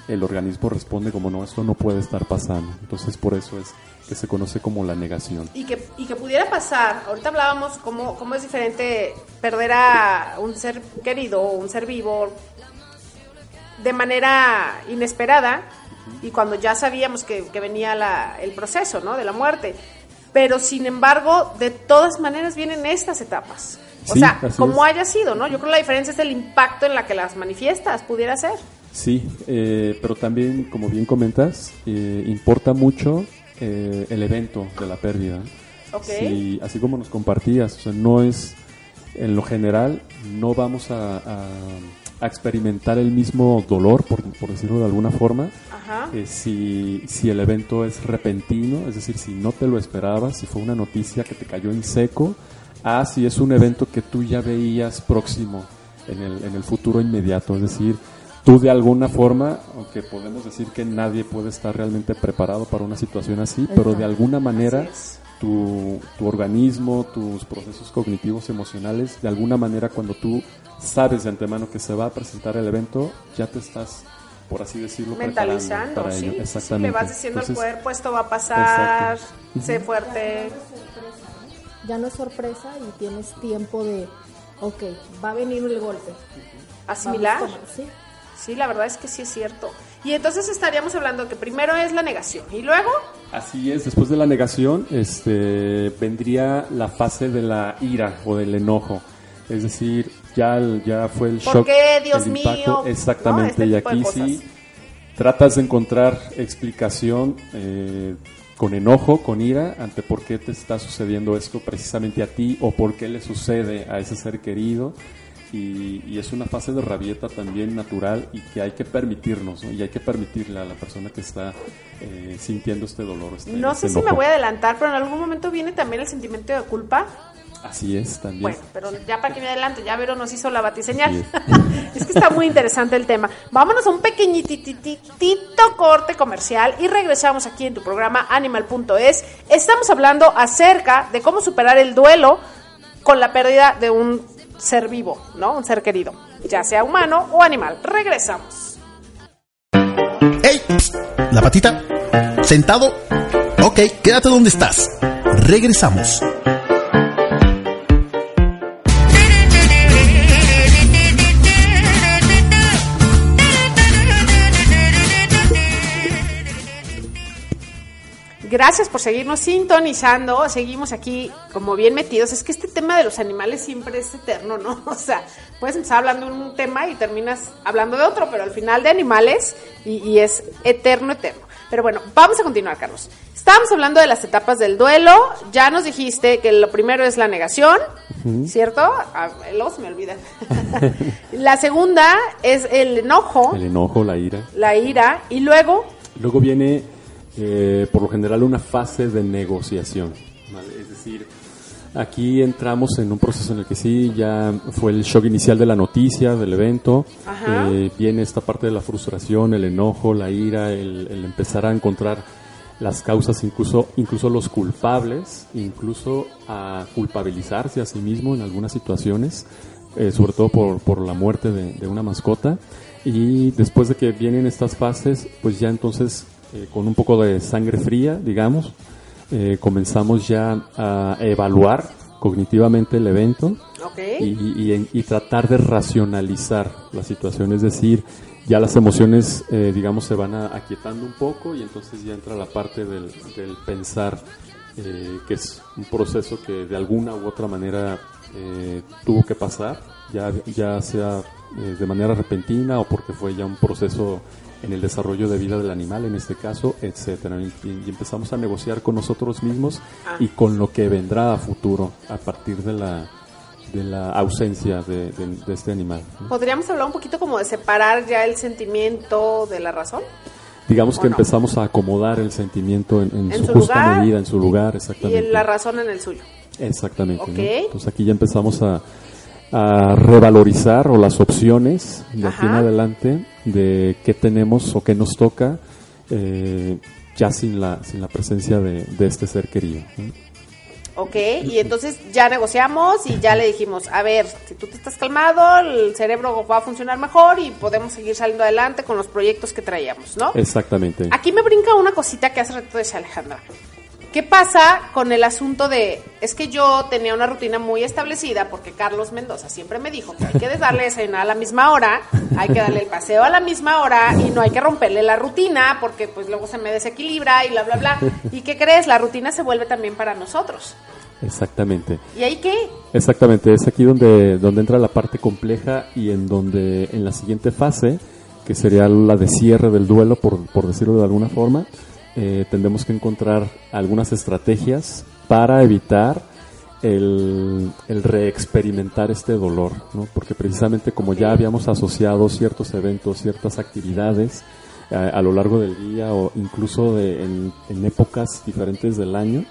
Speaker 4: el organismo responde como no, esto no puede estar pasando. Entonces, por eso es que se conoce como la negación.
Speaker 2: Y que, y que pudiera pasar, ahorita hablábamos cómo, cómo es diferente perder a un ser querido o un ser vivo de manera inesperada y cuando ya sabíamos que, que venía la- el proceso ¿no? de la muerte. Pero sin embargo, de todas maneras vienen estas etapas. O
Speaker 4: Sí,
Speaker 2: sea, como
Speaker 4: es.
Speaker 2: haya sido, ¿no? Yo creo que la diferencia es el impacto en la que las manifiestas, pudiera ser.
Speaker 4: Sí, eh, pero también, como bien comentas, eh, importa mucho eh, el evento de la pérdida.
Speaker 2: Ok.
Speaker 4: Sí, así como nos compartías, o sea, no es, en lo general, no vamos a, a- a experimentar el mismo dolor, por, por decirlo de alguna forma,
Speaker 2: Ajá.
Speaker 4: eh, si, si el evento es repentino, es decir, si no te lo esperabas, si fue una noticia que te cayó en seco, a si es un evento que tú ya veías próximo en el, en el futuro inmediato, es decir, tú de alguna forma, aunque podemos decir que nadie puede estar realmente preparado para una situación así, pero de alguna manera. Tu, tu organismo, tus procesos cognitivos, emocionales, de alguna manera cuando tú sabes de antemano que se va a presentar el evento, ya te estás, por así decirlo,
Speaker 2: mentalizando,
Speaker 4: para
Speaker 2: sí,
Speaker 4: ello.
Speaker 2: sí, sí,
Speaker 4: Exactamente.
Speaker 2: le vas diciendo
Speaker 4: Entonces,
Speaker 2: al cuerpo esto va a pasar,
Speaker 4: Exacto.
Speaker 2: sé fuerte.
Speaker 5: Ya no es sorpresa y tienes tiempo de, ok, va a venir el golpe.
Speaker 2: asimilar.
Speaker 5: Sí.
Speaker 2: Sí, la verdad es que sí es cierto. Y entonces estaríamos hablando que primero es la negación y luego
Speaker 4: Así es, después de la negación este, vendría la fase de la ira o del enojo. Es decir, ya, el- ya fue el
Speaker 2: ¿Por
Speaker 4: shock.
Speaker 2: qué, Dios
Speaker 4: el
Speaker 2: mío?
Speaker 4: impacto.
Speaker 2: ¿No?
Speaker 4: Exactamente,
Speaker 2: Este
Speaker 4: y aquí sí tratas de encontrar explicación eh, con enojo, con ira, ante por qué te está sucediendo esto precisamente a ti o por qué le sucede a ese ser querido. Y, y es una fase de rabieta también natural y que hay que permitirnos, ¿no? y hay que permitirle a la persona que está eh, sintiendo este dolor. Este,
Speaker 2: no
Speaker 4: este
Speaker 2: sé si me voy a adelantar, pero en algún momento viene también el sentimiento de culpa.
Speaker 4: Así es, también.
Speaker 2: Bueno, pero ya para que me adelante, ya Vero nos hizo la batiseñal. Es que está muy interesante el tema. Vámonos a un pequeñititito corte comercial y regresamos aquí en tu programa Animal.es. Estamos hablando acerca de cómo superar el duelo con la pérdida de un ser vivo, ¿no? Un ser querido, ya sea humano o animal. Regresamos.
Speaker 1: ¡Ey! ¿La patita? ¿Sentado? Ok, quédate donde estás. Regresamos.
Speaker 2: Gracias por seguirnos sintonizando. Seguimos aquí como bien metidos. Es que este tema de los animales siempre es eterno, ¿no? O sea, puedes empezar hablando de un tema y terminas hablando de otro, pero al final de animales y, y es eterno, eterno. Pero bueno, vamos a continuar, Carlos. Estábamos hablando de las etapas del duelo. Ya nos dijiste que lo primero es la negación, ¿cierto? Ah, se me olvida. la segunda es el enojo,
Speaker 4: El enojo, la ira.
Speaker 2: la ira, y luego
Speaker 4: Luego viene, eh, por lo general, una fase de negociación. ¿vale? Es decir, aquí entramos en un proceso en el que sí, ya fue el shock inicial de la noticia, del evento. Eh, viene esta parte de la frustración, el enojo, la ira, el, el empezar a encontrar las causas, incluso, incluso los culpables, incluso a culpabilizarse a sí mismo en algunas situaciones, eh, sobre todo por, por la muerte de, de una mascota. Y después de que vienen estas fases, pues ya entonces eh, con un poco de sangre fría, digamos, eh, comenzamos ya a evaluar cognitivamente el evento y, y- y- y tratar de racionalizar la situación, es decir, ya las emociones, eh, digamos, se van a- aquietando un poco y entonces ya entra la parte del, del pensar, eh, que es un proceso que de alguna u otra manera eh, tuvo que pasar, ya, ya sea de manera repentina o porque fue ya un proceso en el desarrollo de vida del animal, en este caso, etcétera. Y, y empezamos a negociar con nosotros mismos y con lo que vendrá a futuro a partir de la de la ausencia de, de- de este animal. ¿no?
Speaker 2: ¿Podríamos hablar un poquito como de separar ya el sentimiento de la razón?
Speaker 4: Digamos que
Speaker 2: ¿O no?
Speaker 4: empezamos a acomodar el sentimiento en, en
Speaker 2: En
Speaker 4: su,
Speaker 2: su
Speaker 4: justa
Speaker 2: lugar
Speaker 4: medida, en su lugar,
Speaker 2: Y
Speaker 4: exactamente.
Speaker 2: la razón en el suyo.
Speaker 4: Exactamente. ¿no?
Speaker 2: Ok.
Speaker 4: Entonces aquí ya empezamos a, a revalorizar o las opciones de aquí en
Speaker 2: Ajá.
Speaker 4: adelante de qué tenemos o qué nos toca eh, ya sin la, sin la presencia de, de este ser querido. ¿no?
Speaker 2: Ok, y entonces ya negociamos y ya le dijimos, a ver, si tú te estás calmado, el cerebro va a funcionar mejor y podemos seguir saliendo adelante con los proyectos que traíamos, ¿no?
Speaker 4: Exactamente.
Speaker 2: Aquí me brinca una cosita que hace rato decía Alejandra. ¿Qué pasa con el asunto de, es que yo tenía una rutina muy establecida porque Carlos Mendoza siempre me dijo que hay que darle desayunar a la misma hora, hay que darle el paseo a la misma hora y no hay que romperle la rutina porque pues luego se me desequilibra y bla, bla, bla. ¿Y qué crees? La rutina se vuelve también para nosotros.
Speaker 4: Exactamente.
Speaker 2: ¿Y ahí qué?
Speaker 4: Exactamente, es aquí donde, donde entra la parte compleja y en donde en la siguiente fase, que sería la de cierre del duelo, por, por decirlo de alguna forma, eh, tendremos que encontrar algunas estrategias para evitar el, reexperimentar este dolor, ¿no? porque precisamente como ya habíamos asociado ciertos eventos, ciertas actividades eh, a lo largo del día o incluso de, en, en épocas diferentes del año,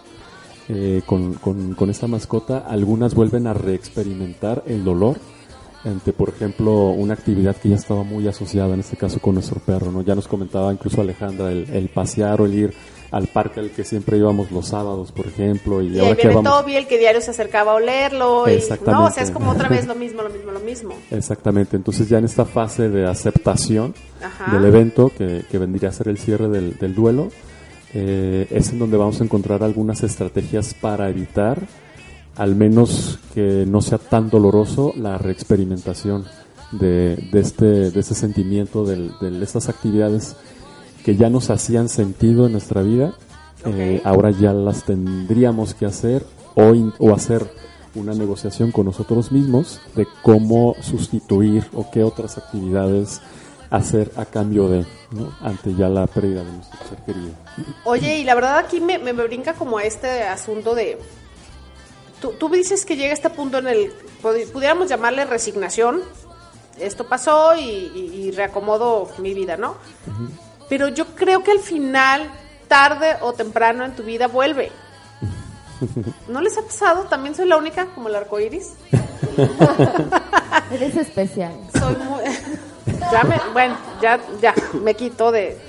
Speaker 4: eh, con, con- con esta mascota, algunas vuelven a reexperimentar el dolor ante, por ejemplo, una actividad que ya estaba muy asociada, en este caso con nuestro perro, ¿no? Ya nos comentaba incluso Alejandra, el, el pasear o el ir al parque al que siempre íbamos los sábados, por ejemplo, y,
Speaker 2: Y
Speaker 4: ahora que vamos...
Speaker 2: Toby, el que diario se acercaba a olerlo. Y, no, o sea, es como otra vez lo mismo, lo mismo, lo mismo.
Speaker 4: Exactamente, entonces ya en esta fase de aceptación
Speaker 2: Ajá.
Speaker 4: del evento, que, que vendría a ser el cierre del, del duelo, eh, es en donde vamos a encontrar algunas estrategias para evitar, al menos que no sea tan doloroso, la reexperimentación de, de este, de este sentimiento, del- de estas actividades que ya nos hacían sentido en nuestra vida, eh, ahora ya las tendríamos que hacer o, in- o hacer una negociación con nosotros mismos de cómo sustituir o qué otras actividades hacer a cambio de, ¿no? ante ya la pérdida de nuestro ser querido.
Speaker 2: Oye, y la verdad aquí me, me, me brinca como este asunto de... Tú, tú dices que llega este punto en el... pudi- Pudiéramos llamarle resignación. Esto pasó y, y- y reacomodo mi vida, ¿no? Pero yo creo que al final, tarde o temprano en tu vida, vuelve. ¿No les ha pasado? También soy la única, como el arco iris.
Speaker 3: Eres especial.
Speaker 2: Soy muy. ya me, bueno, ya, ya, me quito de.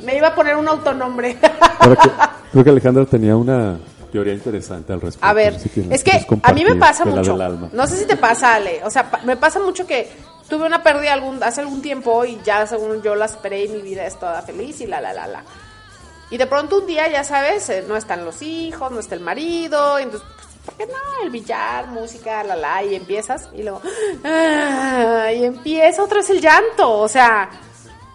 Speaker 2: Me iba a poner un autonombre.
Speaker 4: Ahora que- creo que Alejandra tenía una teoría interesante al respecto.
Speaker 2: A ver,
Speaker 4: no sé si
Speaker 2: es que a mí me pasa mucho. No sé si te pasa, Ale. O sea, me pasa mucho que tuve una pérdida algún, hace algún tiempo y ya según yo la esperé y mi vida es toda feliz y la, la, la, la. Y de pronto un día, ya sabes, eh, no están los hijos, no está el marido, y entonces, pues, ¿por qué no? El billar, música, la, la, y empiezas y luego, ah, y empieza otra vez el llanto, o sea...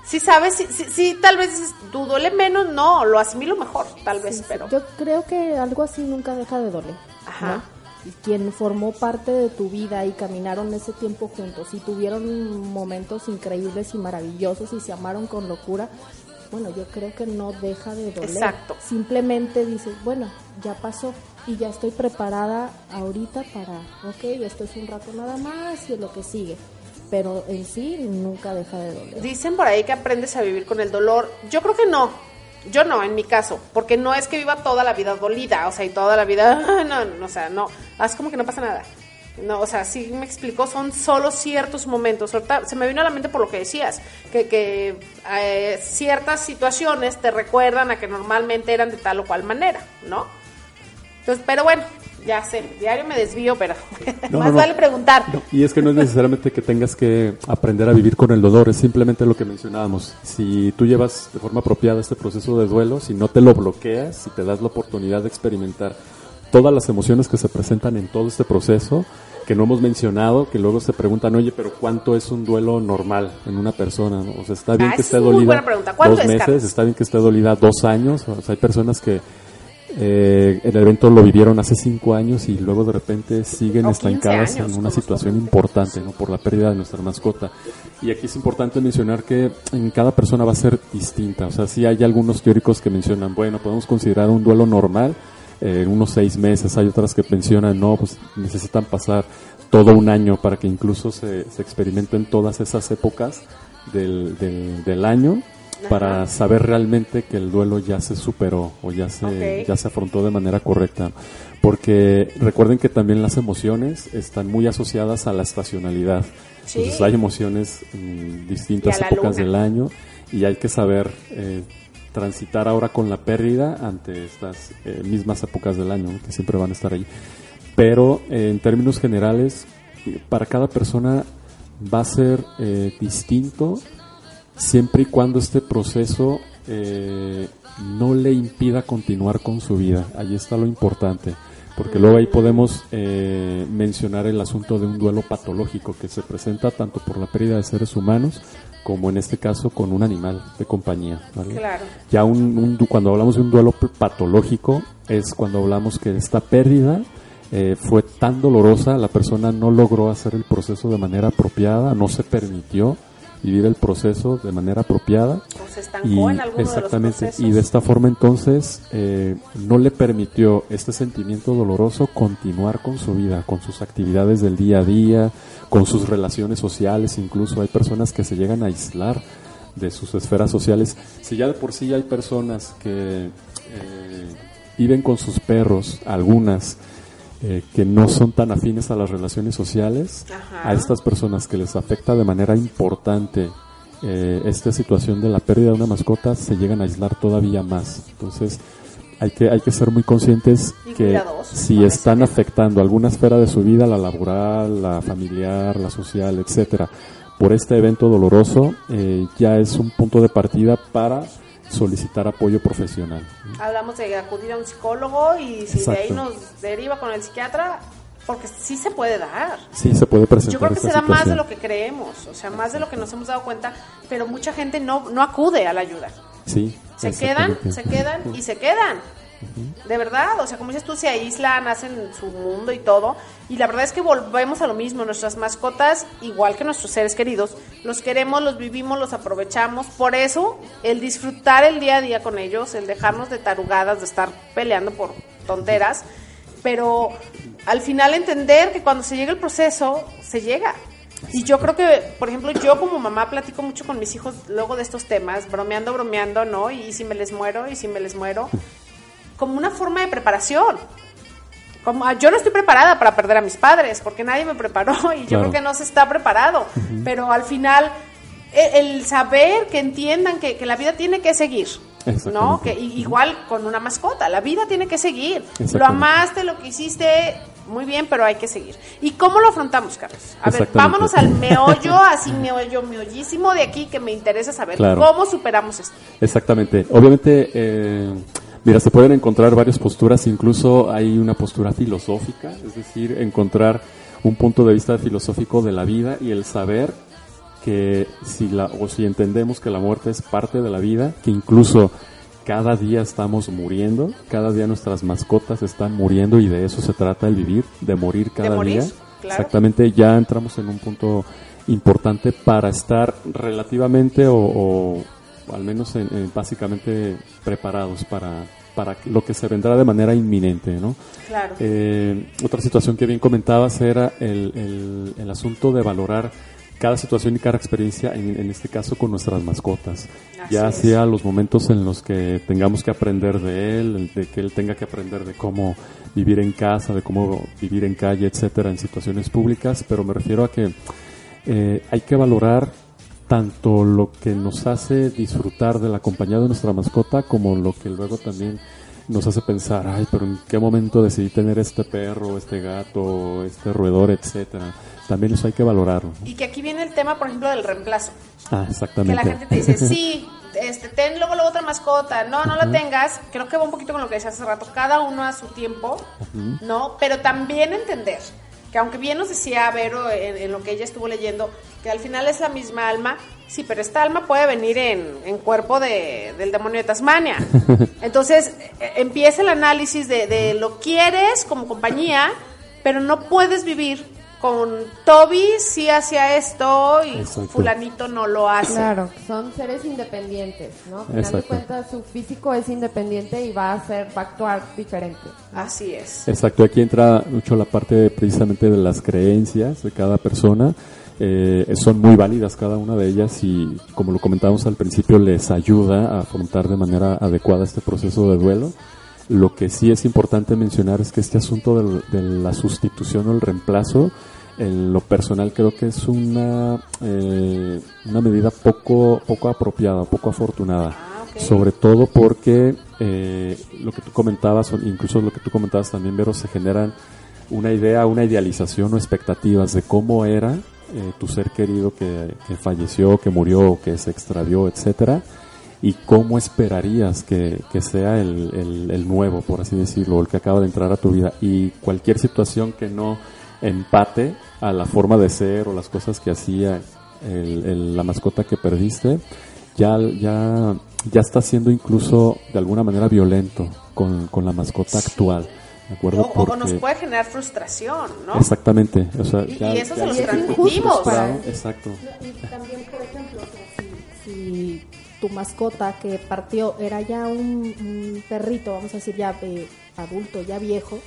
Speaker 2: Sí sabes, sí, sí, sí, tal vez dices, tú duele menos, no, lo asimilo mejor, tal vez, pero...
Speaker 5: Yo creo que algo así nunca deja de doler.
Speaker 2: Ajá.
Speaker 5: ¿no? Y quien formó parte de tu vida y caminaron ese tiempo juntos y tuvieron momentos increíbles y maravillosos y se amaron con locura, bueno, yo creo que no deja de doler.
Speaker 2: Exacto.
Speaker 5: Simplemente dices, bueno, ya pasó y ya estoy preparada ahorita para, ok, esto es un rato nada más y es lo que sigue. Pero en sí nunca deja de doler.
Speaker 2: Dicen por ahí que aprendes a vivir con el dolor. Yo creo que no. Yo no, en mi caso. Porque no es que viva toda la vida dolida. O sea, y toda la vida. "Ah, No, no, o sea, no. Es como que no pasa nada. No, o sea, sí me explicó. Son solo ciertos momentos. Se me vino a la mente por lo que decías. Que, que eh, ciertas situaciones te recuerdan a que normalmente eran de tal o cual manera, ¿no? Entonces, pero bueno, ya sé. Diario me desvío, pero
Speaker 4: No,
Speaker 2: más
Speaker 4: no,
Speaker 2: vale preguntar.
Speaker 4: No, y es que no es necesariamente que tengas que aprender a vivir con el dolor, es simplemente lo que mencionábamos. Si tú llevas de forma apropiada este proceso de duelo, si no te lo bloqueas, si te das la oportunidad de experimentar todas las emociones que se presentan en todo este proceso, que no hemos mencionado, que luego se preguntan, oye, pero ¿cuánto es un duelo normal en una persona? no? O sea, está bien
Speaker 2: Ah,
Speaker 4: que esté
Speaker 2: es
Speaker 4: dolida
Speaker 2: buena pregunta. ¿Cuánto
Speaker 4: dos
Speaker 2: es,
Speaker 4: meses,
Speaker 2: Carlos?
Speaker 4: está bien que esté dolida dos años, o sea, hay personas que eh, el evento lo vivieron hace cinco años y luego de repente siguen
Speaker 2: O 15
Speaker 4: estancadas
Speaker 2: años,
Speaker 4: en una situación importante, ¿no? Por la pérdida de nuestra mascota. Y aquí es importante mencionar que en cada persona va a ser distinta. O sea, sí hay algunos teóricos que mencionan, bueno, podemos considerar un duelo normal eh, en unos seis meses. Hay otras que mencionan, no, pues necesitan pasar todo un año para que incluso se, se experimenten todas esas épocas del, del, del año para saber realmente que el duelo ya se superó o ya se, ya se afrontó de manera correcta. Porque recuerden que también las emociones están muy asociadas a la estacionalidad.
Speaker 2: Sí.
Speaker 4: Entonces hay emociones en distintas épocas
Speaker 2: luna.
Speaker 4: del año y hay que saber eh, transitar ahora con la pérdida ante estas eh, mismas épocas del año, que siempre van a estar ahí. Pero eh, en términos generales, para cada persona va a ser eh, distinto siempre y cuando este proceso eh, no le impida continuar con su vida. Ahí está lo importante. Porque luego ahí podemos eh, mencionar el asunto de un duelo patológico que se presenta tanto por la pérdida de seres humanos como en este caso con un animal de compañía. ¿vale?
Speaker 2: Claro.
Speaker 4: Ya un, un cuando hablamos de un duelo patológico es cuando hablamos que esta pérdida eh, fue tan dolorosa, la persona no logró hacer el proceso de manera apropiada, no se permitió vivir el proceso de manera apropiada
Speaker 2: O se estancó
Speaker 4: y
Speaker 2: en alguno
Speaker 4: exactamente
Speaker 2: de los procesos.
Speaker 4: y de esta forma entonces eh, no le permitió este sentimiento doloroso continuar con su vida con sus actividades del día a día con sus relaciones sociales incluso hay personas que se llegan a aislar de sus esferas sociales si ya de por sí hay personas que eh, viven con sus perros algunas eh, que no son tan afines a las relaciones sociales,
Speaker 2: Ajá.
Speaker 4: a estas personas que les afecta de manera importante eh, esta situación de la pérdida de una mascota, se llegan a aislar todavía más. Entonces, hay que, hay que ser muy conscientes
Speaker 2: Y
Speaker 4: que si están afectando alguna esfera de su vida, la laboral, la familiar, la social, etcétera, por este evento doloroso, eh, ya es un punto de partida para solicitar apoyo profesional.
Speaker 2: Hablamos de acudir a un psicólogo y si de ahí nos deriva con el psiquiatra, porque sí se puede dar.
Speaker 4: Sí, se puede presentar
Speaker 2: Yo creo que se da más de lo que creemos, o sea, más de lo que nos hemos dado cuenta, pero mucha gente no, no acude a la ayuda.
Speaker 4: Sí,
Speaker 2: Se quedan, se quedan y se quedan. De verdad, o sea, como dices tú, se aíslan, hacen su mundo y todo. Y la verdad es que volvemos a lo mismo. Nuestras mascotas, igual que nuestros seres queridos, los queremos, los vivimos, los aprovechamos. Por eso, el disfrutar el día a día con ellos, el dejarnos de tarugadas, de estar peleando por tonteras, pero al final entender que cuando se llega el proceso, se llega. Y yo creo que, por ejemplo, yo como mamá platico mucho con mis hijos luego de estos temas, bromeando, bromeando, ¿no? Y si me les muero, y si me les muero, como una forma de preparación. como ah, yo no estoy preparada para perder a mis padres, porque nadie me preparó y yo
Speaker 4: Claro.
Speaker 2: creo que no se está preparado. Pero al final, e- el, saber que entiendan que, que la vida tiene que seguir. ¿No? Que igual con una mascota, la vida tiene que seguir. Lo amaste, lo que hiciste, muy bien, pero hay que seguir. ¿Y cómo lo afrontamos, Carlos? A ver, vámonos al meollo, así meollo, meollísimo de aquí que me interesa saber
Speaker 4: Claro.
Speaker 2: cómo superamos esto.
Speaker 4: Exactamente. Obviamente, eh, mira, se pueden encontrar varias posturas, incluso hay una postura filosófica, es decir, encontrar un punto de vista filosófico de la vida y el saber que si la o si entendemos que la muerte es parte de la vida, que incluso cada día estamos muriendo, cada día nuestras mascotas están muriendo y de eso se trata el vivir, de morir cada
Speaker 2: morir,
Speaker 4: día.
Speaker 2: claro.
Speaker 4: Exactamente, ya entramos en un punto importante para estar relativamente o, o al menos en- en básicamente preparados para, para lo que se vendrá de manera inminente, ¿no?
Speaker 2: Claro.
Speaker 4: Eh, otra situación que bien comentabas era el, el- el asunto de valorar cada situación y cada experiencia, en, en este caso con nuestras mascotas.
Speaker 2: Así
Speaker 4: ya
Speaker 2: es.
Speaker 4: sea los momentos en los que tengamos que aprender de él, de que él tenga que aprender de cómo vivir en casa, de cómo vivir en calle, etcétera, en situaciones públicas, pero me refiero a que eh, hay que valorar tanto lo que nos hace disfrutar de la compañía de nuestra mascota como lo que luego también nos hace pensar, ay, pero en qué momento decidí tener este perro, este gato, este roedor, etcétera. También eso hay que valorarlo.
Speaker 2: Y que aquí viene el tema, por ejemplo, del reemplazo.
Speaker 4: Ah,
Speaker 2: Que
Speaker 4: exactamente.
Speaker 2: la gente te dice, sí, este, ten luego la otra mascota, no, no la tengas. Creo que va un poquito con lo que decías hace rato, cada uno a su tiempo, ¿no? Pero también entender que aunque bien nos decía Vero en, en lo que ella estuvo leyendo, que al final es la misma alma, sí, pero esta alma puede venir en, en cuerpo de, del demonio de Tasmania. Entonces, eh, empieza el análisis de, de lo quieres como compañía, pero no puedes vivir con Toby sí hacía esto y
Speaker 4: Exacto.
Speaker 2: fulanito no lo hace.
Speaker 3: Claro, son seres independientes, ¿no? Al final de cuentas, su físico es independiente y va a hacer, va a actuar diferente.
Speaker 2: Así es.
Speaker 4: Exacto, aquí entra mucho la parte precisamente de las creencias de cada persona. Eh, son muy válidas cada una de ellas y como lo comentábamos al principio les ayuda a afrontar de manera adecuada este proceso de duelo. Lo que sí es importante mencionar es que este asunto de, la sustitución o el reemplazo, en lo personal creo que es una, eh, una medida poco, poco apropiada, poco afortunada.
Speaker 2: Ah.
Speaker 4: Sobre todo porque eh, lo que tú comentabas, incluso lo que tú comentabas también, Vero, se generan una idea, una idealización o expectativas de cómo era eh, tu ser querido que, que falleció, que murió, que se extravió, etcétera, y cómo esperarías que, que sea el, el- el nuevo, por así decirlo, o el que acaba de entrar a tu vida. Y cualquier situación que no empate a la forma de ser o las cosas que hacía el- el- la mascota que perdiste, ya, ya, ya está siendo incluso de alguna manera violento con, con la mascota actual. ¿De acuerdo?
Speaker 2: O, o nos puede generar frustración, ¿no?
Speaker 4: Exactamente. O sea,
Speaker 2: Y-
Speaker 4: ya-
Speaker 2: y eso
Speaker 4: ya
Speaker 2: se los transmitimos.
Speaker 4: Exacto.
Speaker 5: Y también, por ejemplo, o sea, si, si tu mascota que partió era ya un, un perrito, vamos a decir ya eh, adulto, ya viejo,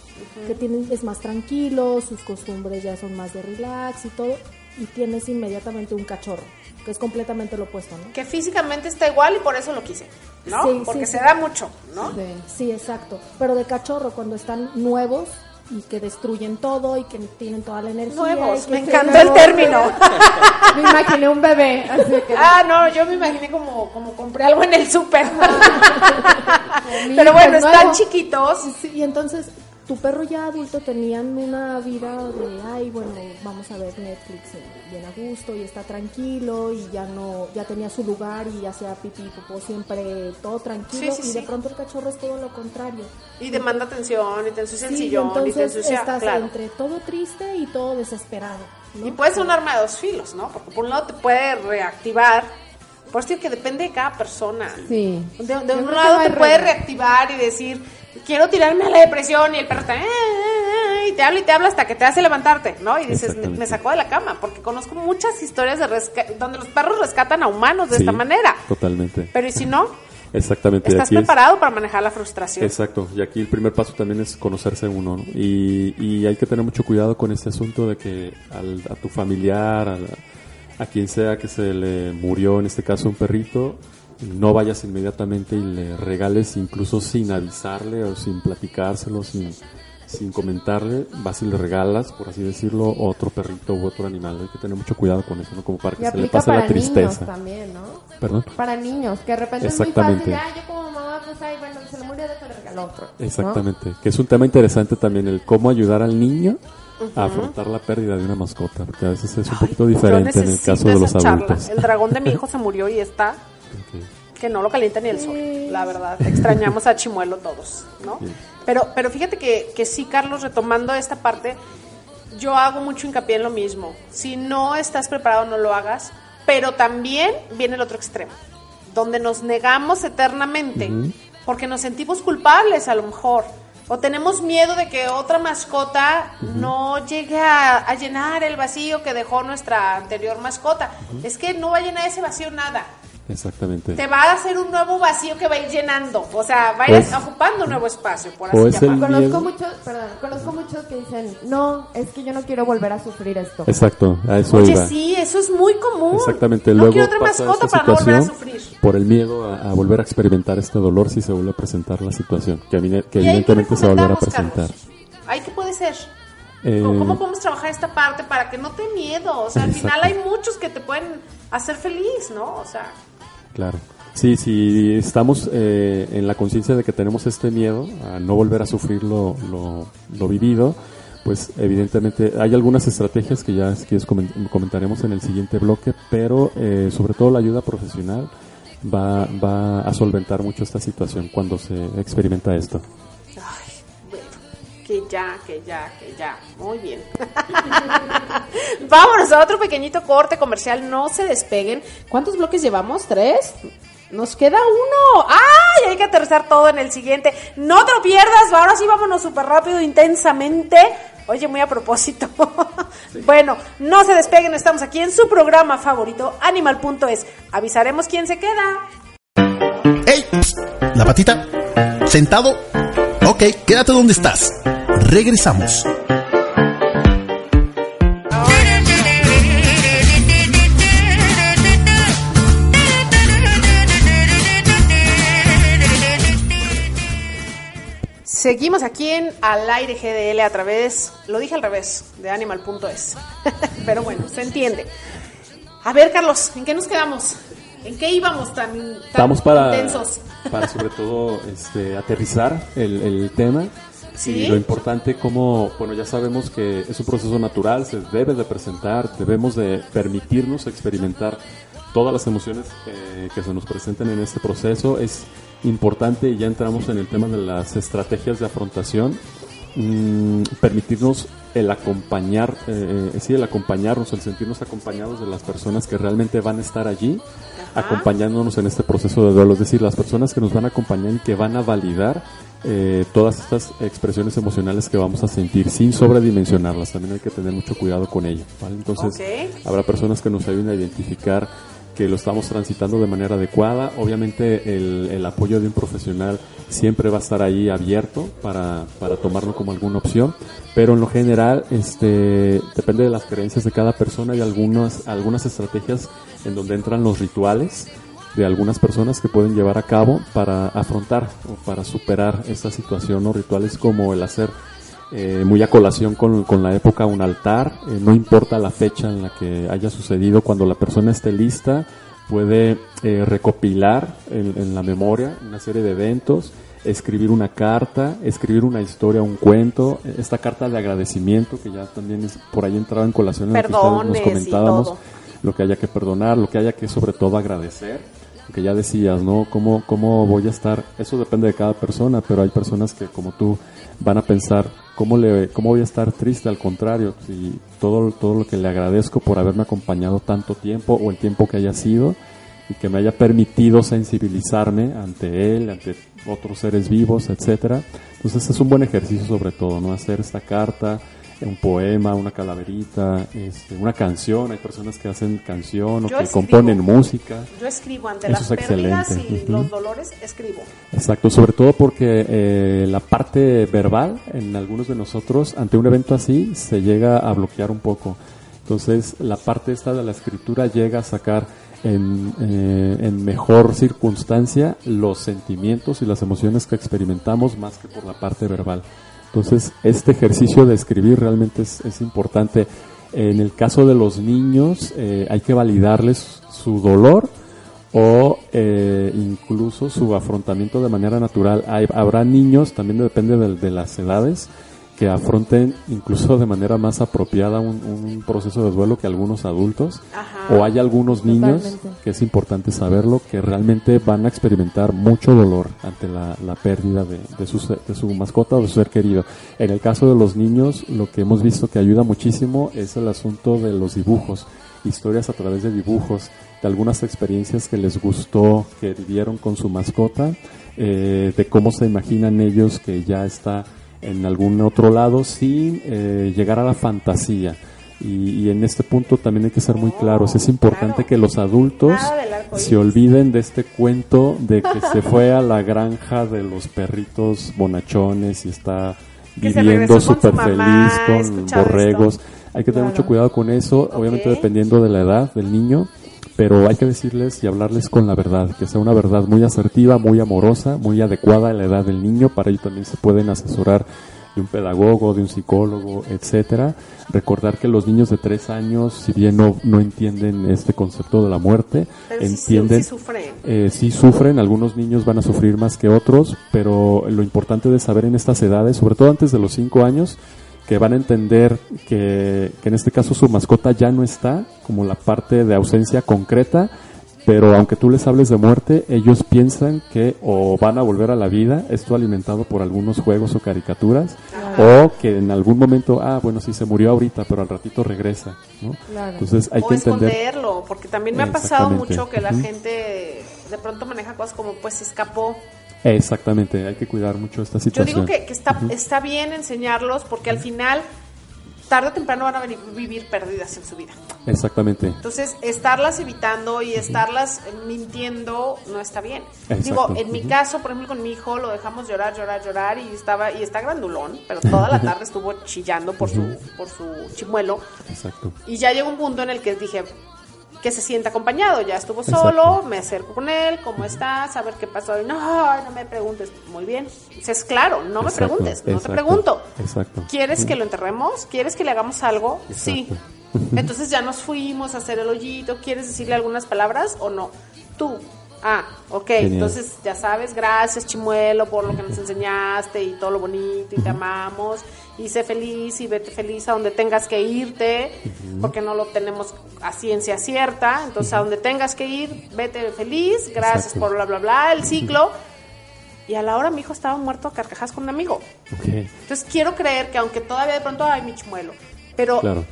Speaker 5: que tiene, es más tranquilo, sus costumbres ya son más de relax y todo, y tienes inmediatamente un cachorro, que es completamente lo opuesto, ¿no?
Speaker 2: Que físicamente está igual y por eso lo quise, ¿no?
Speaker 5: Sí,
Speaker 2: Porque
Speaker 5: sí,
Speaker 2: se
Speaker 5: sí.
Speaker 2: da mucho, ¿no?
Speaker 3: Sí.
Speaker 5: Sí, exacto. Pero de cachorro, cuando están nuevos y que destruyen todo y que tienen toda la energía.
Speaker 2: Nuevos, me encantó el término.
Speaker 3: Me imaginé un bebé, así que...
Speaker 2: Ah, no, yo me imaginé como, como compré algo en el súper. Pero bueno,
Speaker 3: es
Speaker 2: están
Speaker 3: nuevo.
Speaker 2: chiquitos.
Speaker 5: Sí, y entonces tu perro ya adulto tenían una vida de, ay, bueno, vamos a ver Netflix eh, bien a gusto y está tranquilo y ya no, ya tenía su lugar y ya sea pipí, popó, siempre todo tranquilo
Speaker 2: Sí, sí,
Speaker 5: y de
Speaker 2: sí.
Speaker 5: pronto el cachorro es todo lo contrario.
Speaker 2: Y demanda atención, y te ensucia el sillón, y te
Speaker 5: entonces
Speaker 2: ensucia,
Speaker 5: estás
Speaker 2: claro.
Speaker 5: entre todo triste y todo desesperado. ¿no?
Speaker 2: Y puede ser un arma de dos filos, ¿no? Porque por un lado te puede reactivar. Por eso que depende de cada persona.
Speaker 3: Sí.
Speaker 2: De, de un lado te puede reactivar y decir, quiero tirarme a la depresión y el perro está, "Eh, eh, eh", y te habla y te habla hasta que te hace levantarte, ¿no? Y dices, me, sacó de la cama, porque conozco muchas historias de resca- donde los perros rescatan a humanos de
Speaker 4: Sí,
Speaker 2: esta manera.
Speaker 4: Totalmente.
Speaker 2: Pero ¿y si no?
Speaker 4: Exactamente.
Speaker 2: Estás
Speaker 4: es-
Speaker 2: preparado para manejar la frustración.
Speaker 4: Exacto, y aquí el primer paso también es conocerse uno, ¿no? y, y hay que tener mucho cuidado con este asunto de que al- a tu familiar, a, la- a quien sea que se le murió, en este caso un perrito, no vayas inmediatamente y le regales incluso sin avisarle o sin platicárselo, sin, sin comentarle, vas y le regalas, por así decirlo, otro perrito u otro animal. Hay que tener mucho cuidado con eso, ¿no? Como para que
Speaker 3: Y
Speaker 4: se le pase
Speaker 3: para
Speaker 4: la tristeza.
Speaker 3: niños también, ¿no?
Speaker 4: Perdón.
Speaker 3: Para niños, que de repente es muy
Speaker 4: Exactamente.
Speaker 3: fácil. Ah, yo como mamá, pues, ay, bueno, se le murió, otro. ¿no?
Speaker 4: Exactamente, que es un tema interesante también el cómo ayudar al niño a afrontar la pérdida de una mascota, porque a veces es un poquito diferente en el caso de los
Speaker 2: charla.
Speaker 4: adultos.
Speaker 2: El dragón de mi hijo se murió y está Que no lo calienta ni el sol, la verdad. Extrañamos a Chimuelo todos, ¿no? Pero, pero fíjate que, que sí, Carlos, retomando esta parte, yo hago mucho hincapié en lo mismo. Si no estás preparado, no lo hagas. Pero también viene el otro extremo, donde nos negamos eternamente porque nos sentimos culpables a lo mejor. O tenemos miedo de que otra mascota no llegue a, a llenar el vacío que dejó nuestra anterior mascota. Es que no va a llenar ese vacío nada
Speaker 4: Exactamente.
Speaker 2: te va a hacer un nuevo vacío que va a ir llenando. O sea, va a ir
Speaker 4: Pues-
Speaker 2: ocupando un nuevo espacio, por así llamarlo.
Speaker 3: Conozco
Speaker 4: miedo.
Speaker 3: muchos, perdón, conozco muchos que dicen, no, es que yo no quiero volver a sufrir esto.
Speaker 4: Exacto, a eso
Speaker 2: Oye,
Speaker 4: iba.
Speaker 2: sí, eso es muy común.
Speaker 4: Exactamente,
Speaker 2: No
Speaker 4: luego
Speaker 2: quiero otra mascota para no volver a sufrir.
Speaker 4: por el miedo a, a volver a experimentar este dolor si se vuelve a presentar la situación, que, que
Speaker 2: ¿Y ahí qué
Speaker 4: evidentemente se va a volver a
Speaker 2: recomendamos,
Speaker 4: presentar.
Speaker 2: ¿Ahí qué puede ser?
Speaker 4: Eh,
Speaker 2: ¿Cómo, cómo podemos trabajar esta parte para que no te miedo? O sea, al
Speaker 4: Exacto.
Speaker 2: final hay muchos que te pueden hacer feliz, ¿no? O sea,
Speaker 4: Claro. Sí, si estamos eh, en la conciencia de que tenemos este miedo a no volver a sufrir lo, lo, lo vivido, pues evidentemente hay algunas estrategias que ya comen- comentaremos en el siguiente bloque, pero eh, sobre todo la ayuda profesional va, va a solventar mucho esta situación cuando se experimenta esto.
Speaker 2: Que ya, que ya, que ya. Muy bien. Vámonos a otro pequeñito corte comercial. No se despeguen. ¿Cuántos bloques llevamos? ¿Tres? Nos queda uno. ¡Ay! Hay que aterrizar todo en el siguiente. No te lo pierdas. Ahora sí vámonos súper rápido, intensamente. Oye, muy a propósito. bueno, no se despeguen. Estamos aquí en su programa favorito, Animal.es. Avisaremos quién se queda.
Speaker 1: ¡Ey! ¿La patita? ¿Sentado? Ok, quédate donde estás. Regresamos.
Speaker 2: Seguimos aquí en Al Aire GDL a través, lo dije al revés, de animal.es. Pero bueno, se entiende. A ver, Carlos, ¿en qué nos quedamos? ¿En qué íbamos tan, tan
Speaker 4: Estamos para,
Speaker 2: intensos?
Speaker 4: para sobre todo este, aterrizar el, el tema
Speaker 2: Sí.
Speaker 4: y lo importante como, bueno, ya sabemos que es un proceso natural, se debe de presentar, debemos de permitirnos experimentar todas las emociones eh, que se nos presenten en este proceso. Es importante, y ya entramos en el tema de las estrategias de afrontación, mm, permitirnos el acompañar, eh, eh, sí, el acompañarnos, el sentirnos acompañados de las personas que realmente van a estar allí. Acompañándonos en este proceso de duelo, es decir, las personas que nos van a acompañar y que van a validar eh, todas estas expresiones emocionales que vamos a sentir sin sobredimensionarlas. También hay que tener mucho cuidado con ello. ¿vale? Entonces, habrá personas que nos ayuden a identificar que lo estamos transitando de manera adecuada. Obviamente el, el apoyo de un profesional siempre va a estar ahí abierto para, para tomarlo como alguna opción, pero en lo general este, depende de las creencias de cada persona y algunas, algunas estrategias en donde entran los rituales de algunas personas que pueden llevar a cabo para afrontar o para superar esta situación o rituales como el hacer eh, muy a colación con, con la época un altar, eh, no importa la fecha en la que haya sucedido, cuando la persona esté lista puede eh, recopilar en, en la memoria una serie de eventos, escribir una carta, escribir una historia, un cuento, eh, esta carta de agradecimiento que ya también es, por ahí entraba en colación en lo que nos
Speaker 2: y
Speaker 4: comentábamos,
Speaker 2: todo.
Speaker 4: Lo que haya que perdonar, lo que haya que sobre todo agradecer, que ya decías, ¿no? ¿Cómo, ¿Cómo voy a estar? Eso depende de cada persona, pero hay personas que como tú van a pensar, ¿cómo, le, cómo voy a estar triste? Al contrario, si todo, todo lo que le agradezco por haberme acompañado tanto tiempo o el tiempo que haya sido y que me haya permitido sensibilizarme ante él, ante otros seres vivos, etcétera. Entonces es un buen ejercicio sobre todo, ¿no? Hacer esta carta, un poema, una calaverita, este, una canción. Hay personas que hacen canción o
Speaker 2: Yo
Speaker 4: que
Speaker 2: escribo.
Speaker 4: componen música.
Speaker 2: Yo escribo ante
Speaker 4: Eso
Speaker 2: las
Speaker 4: es
Speaker 2: pérdidas y los dolores, escribo.
Speaker 4: Exacto, sobre todo porque eh, la parte verbal en algunos de nosotros ante un evento así se llega a bloquear un poco. Entonces la parte esta de la escritura llega a sacar en, eh, en mejor circunstancia los sentimientos y las emociones que experimentamos más que por la parte verbal. Entonces, este ejercicio de escribir realmente es, es importante. En el caso de los niños, eh, hay que validarles su dolor o eh, incluso su afrontamiento de manera natural. Hay, habrá niños, también depende de, de las edades, que afronten incluso de manera más apropiada un, un proceso de duelo que algunos adultos.
Speaker 2: Ajá.
Speaker 4: O hay algunos niños,
Speaker 5: Totalmente.
Speaker 4: que es importante saberlo, que realmente van a experimentar mucho dolor ante la, la pérdida de, de, su, de su mascota o de su ser querido. En el caso de los niños, lo que hemos visto que ayuda muchísimo es el asunto de los dibujos, historias a través de dibujos, de algunas experiencias que les gustó, que vivieron con su mascota, eh, de cómo se imaginan ellos que ya está en algún otro lado sin eh, llegar a la fantasía. Y, y en este punto también hay que ser muy claros. Es importante
Speaker 2: claro.
Speaker 4: que los adultos se olviden de este cuento de que se fue a la granja de los perritos bonachones y está
Speaker 2: Que
Speaker 4: viviendo súper feliz con borregos.
Speaker 2: esto.
Speaker 4: Hay que tener
Speaker 5: Claro.
Speaker 4: mucho cuidado con eso, obviamente dependiendo de la edad del niño, pero hay que decirles y hablarles con la verdad, que sea una verdad muy asertiva, muy amorosa, muy adecuada a la edad del niño. Para ello también se pueden asesorar de un pedagogo, de un psicólogo, etcétera. Recordar que los niños de tres años, si bien no, no entienden este concepto de la muerte,
Speaker 2: Pero sí, sí,
Speaker 4: entienden
Speaker 2: sí sufren.
Speaker 4: eh, sí sufren, algunos niños van a sufrir más que otros, pero lo importante de saber en estas edades, sobre todo antes de los cinco años, que van a entender que, que en este caso su mascota ya no está, como la parte de ausencia concreta, pero aunque tú les hables de muerte, ellos piensan que o van a volver a la vida, esto alimentado por algunos juegos o caricaturas, o que en algún momento, ah, bueno, sí se murió ahorita, pero al ratito regresa, ¿no?
Speaker 5: Claro.
Speaker 4: Entonces hay
Speaker 2: o
Speaker 4: que entender.
Speaker 2: esconderlo, porque también me ha pasado mucho que la gente de pronto maneja cosas como pues se escapó.
Speaker 4: Exactamente, hay que cuidar mucho esta
Speaker 2: Yo
Speaker 4: situación.
Speaker 2: digo que, que está, está bien enseñarlos porque al final, tarde o temprano van a venir- vivir perdidas en su vida.
Speaker 4: Exactamente.
Speaker 2: Entonces, estarlas evitando y estarlas eh, mintiendo no está bien.
Speaker 4: Exacto.
Speaker 2: Digo, en mi caso, por ejemplo, con mi hijo lo dejamos llorar, llorar, llorar y estaba y está grandulón, pero toda la tarde estuvo chillando por su por su chimuelo
Speaker 4: Exacto.
Speaker 2: y ya llegó un punto en el que dije que se sienta acompañado, ya estuvo
Speaker 4: Exacto.
Speaker 2: solo, me acerco con él, ¿cómo estás? A ver qué pasó. Y no, no me preguntes. Muy bien. Es claro, no me preguntes, no te pregunto.
Speaker 4: Exacto.
Speaker 2: ¿Quieres que lo enterremos? ¿Quieres que le hagamos algo? Sí. Entonces ya nos fuimos a hacer el hoyito. ¿Quieres decirle algunas palabras o no? Tú. Ah, ok.
Speaker 4: Genial.
Speaker 2: Entonces ya sabes, gracias Chimuelo por lo que nos enseñaste y todo lo bonito y te amamos. Y sé feliz y vete feliz a donde tengas que irte, porque no lo tenemos a ciencia cierta. Entonces a donde tengas que ir, vete feliz, gracias
Speaker 4: Exacto.
Speaker 2: por bla, bla, bla, el ciclo. Y a la hora mi hijo estaba muerto a carcajadas con un amigo. Entonces quiero creer que aunque todavía de pronto hay mi chimuelo, pero
Speaker 4: Claro.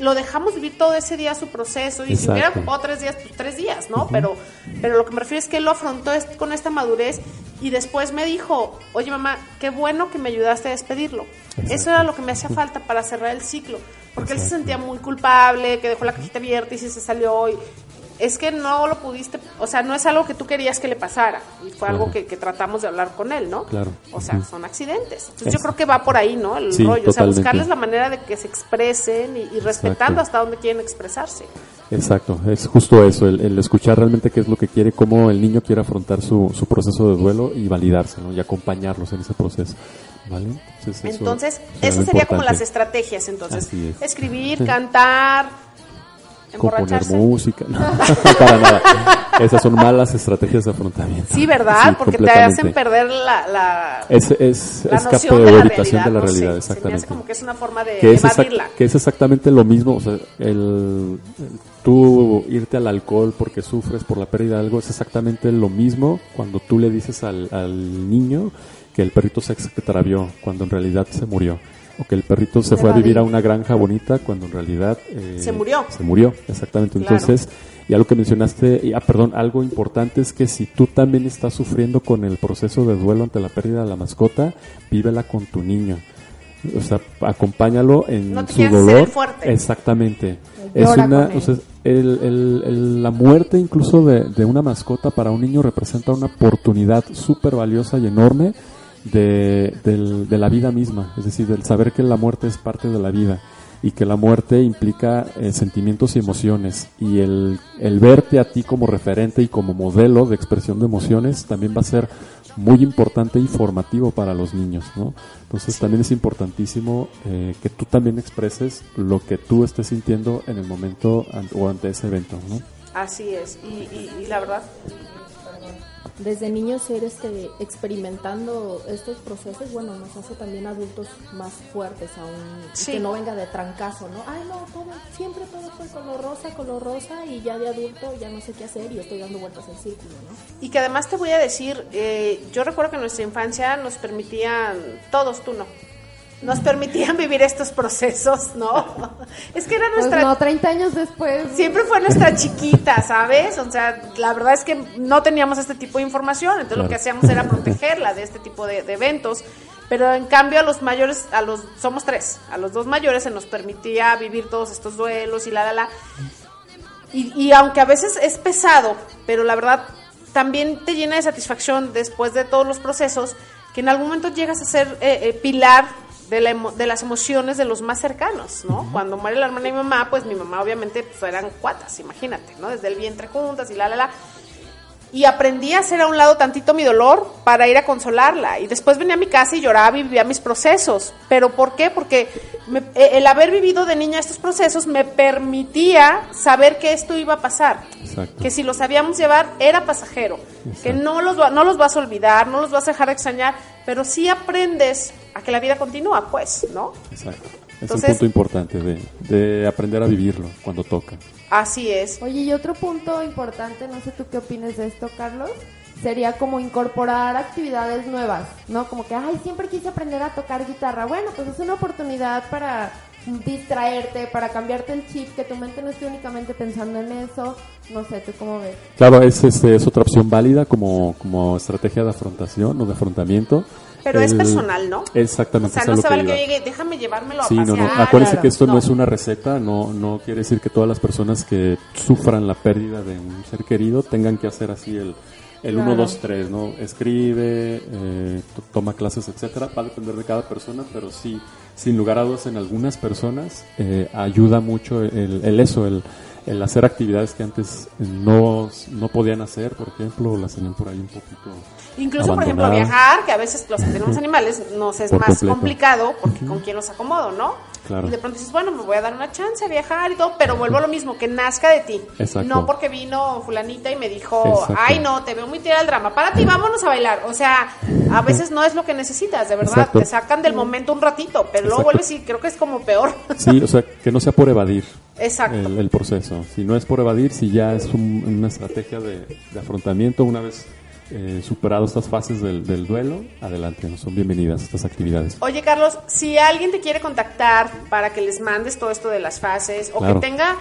Speaker 2: Lo dejamos vivir todo ese día su proceso y si hubiera ocupado tres días, pues tres días, ¿no? Pero pero lo que me refiero es que él lo afrontó es- con esta madurez y después me dijo, oye mamá, qué bueno que me ayudaste a despedirlo. Eso era lo que me hacía falta para cerrar el ciclo, porque él se sentía muy culpable, que dejó la cajita abierta y si se salió y es que no lo pudiste, o sea, no es algo que tú querías que le pasara y fue algo que, que tratamos de hablar con él, ¿no?
Speaker 4: Claro.
Speaker 2: O sea, son accidentes. Entonces
Speaker 4: Es-
Speaker 2: yo creo que va por ahí, ¿no? El
Speaker 4: Sí,
Speaker 2: rollo, o sea,
Speaker 4: totalmente.
Speaker 2: buscarles la manera de que se expresen y, y respetando
Speaker 4: Exacto.
Speaker 2: hasta donde quieren expresarse.
Speaker 4: Exacto, es justo eso, el, el escuchar realmente qué es lo que quiere, cómo el niño quiere afrontar su, su proceso de duelo y validarse, ¿no? Y acompañarlos en ese proceso, ¿vale? Entonces, eso
Speaker 2: Entonces, sería como las estrategias, entonces.
Speaker 4: Es.
Speaker 2: Escribir, cantar,
Speaker 4: Componer música, no, para nada. Esas son malas estrategias de afrontamiento.
Speaker 2: Sí, ¿verdad?
Speaker 4: Sí,
Speaker 2: Porque te hacen perder la, la,
Speaker 4: Es, es
Speaker 2: la
Speaker 4: escape
Speaker 2: de la realidad.
Speaker 4: de la
Speaker 2: no sé,
Speaker 4: realidad,
Speaker 2: Se me
Speaker 4: exactamente.
Speaker 2: hace como que es una forma de
Speaker 4: que es,
Speaker 2: evadirla.
Speaker 4: que es exactamente lo mismo, o sea, el, el tú irte al alcohol porque sufres por la pérdida de algo es exactamente lo mismo cuando tú le dices al, al niño que el perrito se extravió cuando en realidad se murió o que el perrito se fue a vivir a una granja bonita cuando en realidad eh,
Speaker 2: Se murió.
Speaker 4: se murió exactamente
Speaker 2: Claro.
Speaker 4: entonces y algo que mencionaste ah perdón algo importante es que si tú también estás sufriendo con el proceso de duelo ante la pérdida de la mascota vívela con tu niño o sea, acompáñalo en
Speaker 2: No te
Speaker 4: su dolor.
Speaker 2: fuerte.
Speaker 4: Exactamente.
Speaker 5: Llora
Speaker 4: Es una, o sea, el- el- el- la muerte incluso de, de una mascota para un niño representa una oportunidad súper valiosa y enorme de, del- de la vida misma. Es decir, del saber que la muerte es parte de la vida. y que la muerte implica eh, sentimientos y emociones y el, el verte a ti como referente y como modelo de expresión de emociones también va a ser muy importante y formativo para los niños, ¿no? Entonces también es importantísimo eh, que tú también expreses lo que tú estés sintiendo en el momento o ante ese evento, ¿no?
Speaker 2: Así es. Y, y- y la verdad,
Speaker 5: desde niños ser este experimentando estos procesos, bueno, nos hace también adultos más fuertes aún,
Speaker 2: Sí.
Speaker 5: que no venga de trancazo, ¿no? Ay, no, todo, siempre todo fue color rosa, color rosa y ya de adulto ya no sé qué hacer y estoy dando vueltas en círculo, ¿no?
Speaker 2: y que además te voy a decir, eh, yo recuerdo que en nuestra infancia nos permitían, todos tú no, nos permitían vivir estos procesos, ¿no? Es que era
Speaker 3: Pues
Speaker 2: nuestra...
Speaker 3: no, 30 años después.
Speaker 2: Siempre fue nuestra chiquita, ¿sabes? O sea, la verdad es que no teníamos este tipo de información, entonces lo que hacíamos era protegerla de este tipo de, de eventos. Pero en cambio a los mayores, a los somos tres, a los dos mayores se nos permitía vivir todos estos duelos y la la la. Y, y aunque a veces es pesado, pero la verdad también te llena de satisfacción después de todos los procesos, que en algún momento llegas a ser eh, eh, pilar de, la emo- de las emociones de los más cercanos, ¿no? Cuando muere la hermana de mi mamá, pues mi mamá obviamente pues, eran cuatas, imagínate, ¿no? Desde el vientre juntas y la, la, la. Y aprendí a hacer a un lado tantito mi dolor para ir a consolarla. Y después venía a mi casa y lloraba y vivía mis procesos. ¿Pero por qué? Porque me- eh, el haber vivido de niña estos procesos me permitía saber que esto iba a pasar.
Speaker 4: Exacto.
Speaker 2: Que si lo sabíamos llevar era pasajero. Que no los, va- no los vas a olvidar, no los vas a dejar de extrañar, pero sí aprendes a que la vida continúa, pues, ¿no?
Speaker 4: Exacto. Es
Speaker 2: Entonces-
Speaker 4: un punto importante de, de aprender a vivirlo cuando toca.
Speaker 2: Así es.
Speaker 3: Oye, y otro punto importante, no sé tú qué opinas de esto, Carlos, sería como incorporar actividades nuevas, ¿no? Como que, ay, siempre quise aprender a tocar guitarra. Bueno, pues es una oportunidad para distraerte, para cambiarte el chip, que tu mente no esté únicamente pensando en eso. No sé, ¿tú cómo ves?
Speaker 4: Claro, es, este, es otra opción válida como, como estrategia de afrontación o de afrontamiento.
Speaker 2: Pero es personal, ¿no? O
Speaker 4: Exactamente.
Speaker 2: sea,
Speaker 4: es a
Speaker 2: no se
Speaker 4: que
Speaker 2: vale que llegue, déjame llevármelo a
Speaker 4: Sí, no,
Speaker 2: pasear.
Speaker 4: no. Acuérdense
Speaker 3: claro.
Speaker 4: que esto no.
Speaker 2: No.
Speaker 4: es una receta, no, no quiere decir que todas las personas que sufran la pérdida de un ser querido tengan que hacer así el, el 1,
Speaker 3: Claro.
Speaker 4: 2, 3, ¿no? Escribe, eh, to- toma clases, etcétera. Va a depender de cada persona, pero sí, sin lugar a dudas, en algunas personas eh, ayuda mucho el, el eso, el, el hacer actividades que antes no, no podían hacer, por ejemplo, las tenían por ahí un poquito.
Speaker 2: Incluso, por ejemplo, viajar, que a veces los que tenemos animales nos es
Speaker 4: Por
Speaker 2: más
Speaker 4: completo.
Speaker 2: complicado porque con quién los acomodo, ¿no?
Speaker 4: Claro.
Speaker 2: Y de pronto dices, bueno, me voy a dar una chance a viajar y todo, pero vuelvo a lo mismo, que nazca de ti.
Speaker 4: Exacto.
Speaker 2: No porque vino fulanita y me dijo,
Speaker 4: Exacto.
Speaker 2: ay no, te veo muy tirada al drama, para ti, vámonos a bailar. O sea, a veces no es lo que necesitas, de verdad,
Speaker 4: Exacto.
Speaker 2: te sacan del momento un ratito, pero luego vuelves y creo que es como peor.
Speaker 4: Sí, o sea, que no sea por evadir.
Speaker 2: Exacto.
Speaker 4: el, el proceso. Si no es por evadir, si ya es un- una estrategia de, de afrontamiento, una vez eh, superado estas fases del, del duelo, adelante, son bienvenidas estas actividades.
Speaker 2: Oye, Carlos, si alguien te quiere contactar para que les mandes todo esto de las fases o
Speaker 4: Claro.
Speaker 2: que tenga,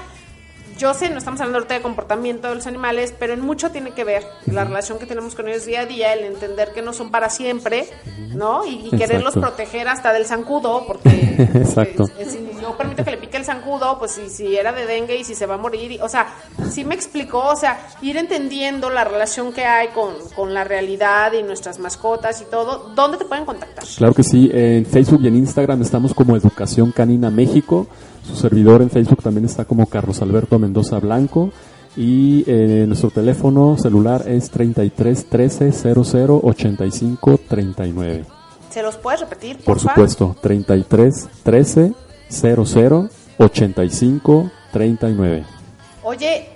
Speaker 2: yo sé, no estamos hablando ahorita de comportamiento de los animales, pero en mucho tiene que ver la relación que tenemos con ellos día a día, el entender que no son para siempre, ¿no? Y, y quererlos proteger hasta del zancudo, porque
Speaker 4: Exacto.
Speaker 2: eh, si yo permito que le pique el zancudo, pues si, si era de dengue y si se va a morir, y- o sea, sí me explicó, o sea, ir entendiendo la relación que hay con, con la realidad y nuestras mascotas y todo, ¿dónde te pueden contactar?
Speaker 4: Claro que sí, en Facebook y en Instagram estamos como Educación Canina México, su servidor en Facebook también está como Carlos Alberto Mendoza Blanco y eh, nuestro teléfono celular es 33 13 00 85 39.
Speaker 2: ¿Se los puedes repetir,
Speaker 4: Por
Speaker 2: porfa?
Speaker 4: supuesto, 33 13 00 85 39.
Speaker 2: Oye,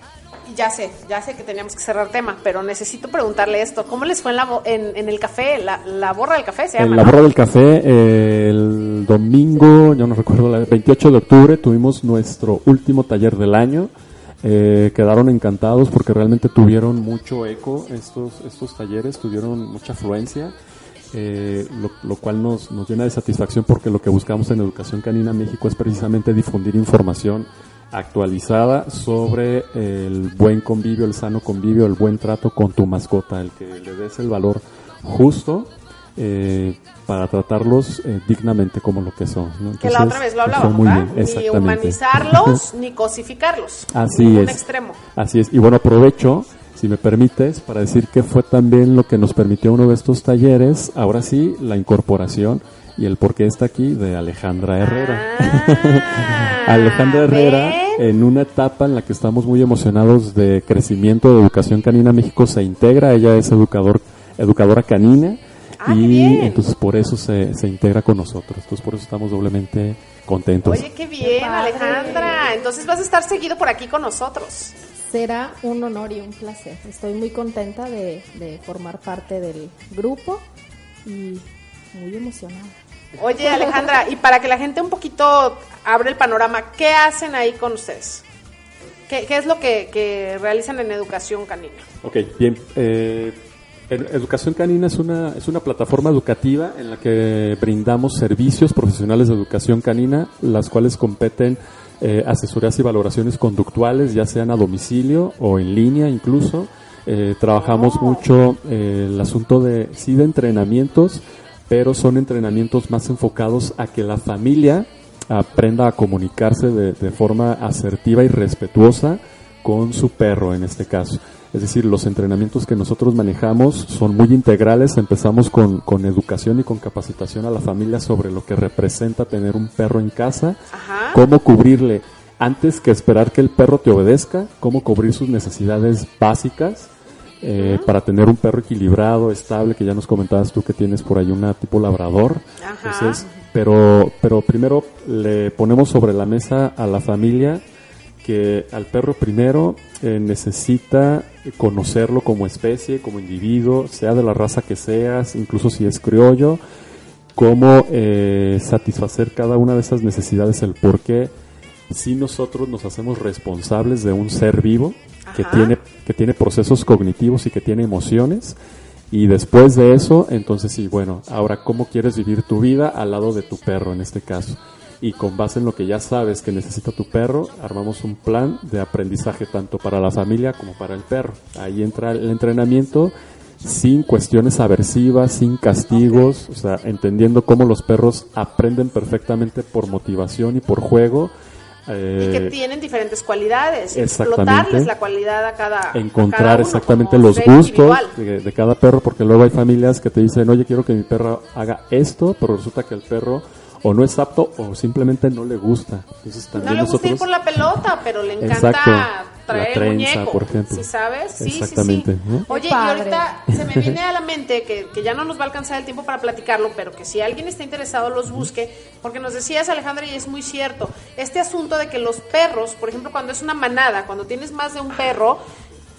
Speaker 2: ya sé, ya sé que teníamos que cerrar tema, pero necesito preguntarle esto. ¿Cómo les fue en, la bo- en, en el café? La, la borra del café se
Speaker 4: En
Speaker 2: llama,
Speaker 4: la
Speaker 2: ¿no?
Speaker 4: borra del café, eh, el domingo, yo no recuerdo, el 28 de octubre tuvimos nuestro último taller del año. Eh, quedaron encantados porque realmente tuvieron mucho eco estos, estos talleres, tuvieron mucha afluencia, eh, lo, lo cual nos, nos llena de satisfacción porque lo que buscamos en Educación Canina México es precisamente difundir información actualizada sobre el buen convivio, el sano convivio, el buen trato con tu mascota, el que le des el valor justo eh, para tratarlos eh, dignamente como lo que son. ¿no?
Speaker 2: Que la otra vez lo hablábamos,
Speaker 4: muy
Speaker 2: ¿verdad?
Speaker 4: bien,
Speaker 2: Ni humanizarlos, ni cosificarlos.
Speaker 4: Así es.
Speaker 2: extremo.
Speaker 4: Así es. Y bueno, aprovecho, si me permites, para decir que fue también lo que nos permitió uno de estos talleres, ahora sí, la incorporación y el por qué está aquí de Alejandra Herrera.
Speaker 2: Ah,
Speaker 4: Alejandra Herrera,
Speaker 2: ¿ven?
Speaker 4: en una etapa en la que estamos muy emocionados de crecimiento de educación canina, México se integra, ella es educador, educadora canina
Speaker 2: Ah,
Speaker 4: y
Speaker 2: bien.
Speaker 4: entonces por eso se, se integra con nosotros, entonces por eso estamos doblemente contentos.
Speaker 2: Oye, qué bien. Alejandra. Entonces vas a estar seguido por aquí con nosotros.
Speaker 5: Será un honor y un placer. Estoy muy contenta de, de formar parte del grupo y muy emocionada.
Speaker 2: Oye, Alejandra, y para que la gente un poquito abre el panorama, ¿qué hacen ahí con ustedes? ¿Qué, qué es lo que, que realizan en educación canina?
Speaker 4: Ok, bien. eh, Ed- Educación Canina es una, es una plataforma educativa en la que brindamos servicios profesionales de educación canina, las cuales competen eh, asesorías y valoraciones conductuales, ya sean a domicilio o en línea incluso. Eh, trabajamos mucho eh, el asunto de, sí, de entrenamientos, pero son entrenamientos más enfocados a que la familia aprenda a comunicarse de, de forma asertiva y respetuosa con su perro en este caso. Es decir, los entrenamientos que nosotros manejamos son muy integrales. Empezamos con, con educación y con capacitación a la familia sobre lo que representa tener un perro en casa,
Speaker 2: Ajá.
Speaker 4: cómo cubrirle antes que esperar que el perro te obedezca, cómo cubrir sus necesidades básicas eh, para tener un perro equilibrado, estable, que ya nos comentabas tú que tienes por ahí una tipo labrador.
Speaker 2: Ajá.
Speaker 4: Entonces, pero, pero primero le ponemos sobre la mesa a la familia que al perro primero eh, necesita conocerlo como especie, como individuo, sea de la raza que seas, incluso si es criollo, cómo eh, satisfacer cada una de esas necesidades, el por qué si nosotros nos hacemos responsables de un ser vivo que tiene, que tiene procesos cognitivos y que tiene emociones. Y después de eso, entonces sí, bueno, ahora cómo quieres vivir tu vida al lado de tu perro en este caso. Y con base en lo que ya sabes que necesita tu perro, armamos un plan de aprendizaje tanto para la familia como para el perro. Ahí entra el entrenamiento sin cuestiones aversivas, sin castigos, o sea, entendiendo cómo los perros aprenden perfectamente por motivación y por juego.
Speaker 2: Y que
Speaker 4: eh,
Speaker 2: tienen diferentes cualidades. Explotarles la cualidad a cada. a cada
Speaker 4: encontrar
Speaker 2: uno
Speaker 4: exactamente los gustos de, de cada perro, porque luego hay familias que te dicen, oye, quiero que mi perro haga esto, pero resulta que el perro o no es apto o simplemente no le gusta. Entonces
Speaker 2: No
Speaker 4: también
Speaker 2: le gusta ir por la pelota, pero le encanta
Speaker 4: Exacto. La
Speaker 2: traer el
Speaker 4: trenza,
Speaker 2: muñeco.
Speaker 4: por ejemplo.
Speaker 2: ¿Sí sabes? Sí, sí,
Speaker 4: Exactamente,
Speaker 2: sí.
Speaker 4: ¿no?
Speaker 2: Oye, y ahorita se me viene a la mente que, que ya no nos va a alcanzar el tiempo para platicarlo, pero que si alguien está interesado los busque, porque nos decías Alejandra y es muy cierto, este asunto de que los perros, por ejemplo, cuando es una manada, cuando tienes más de un perro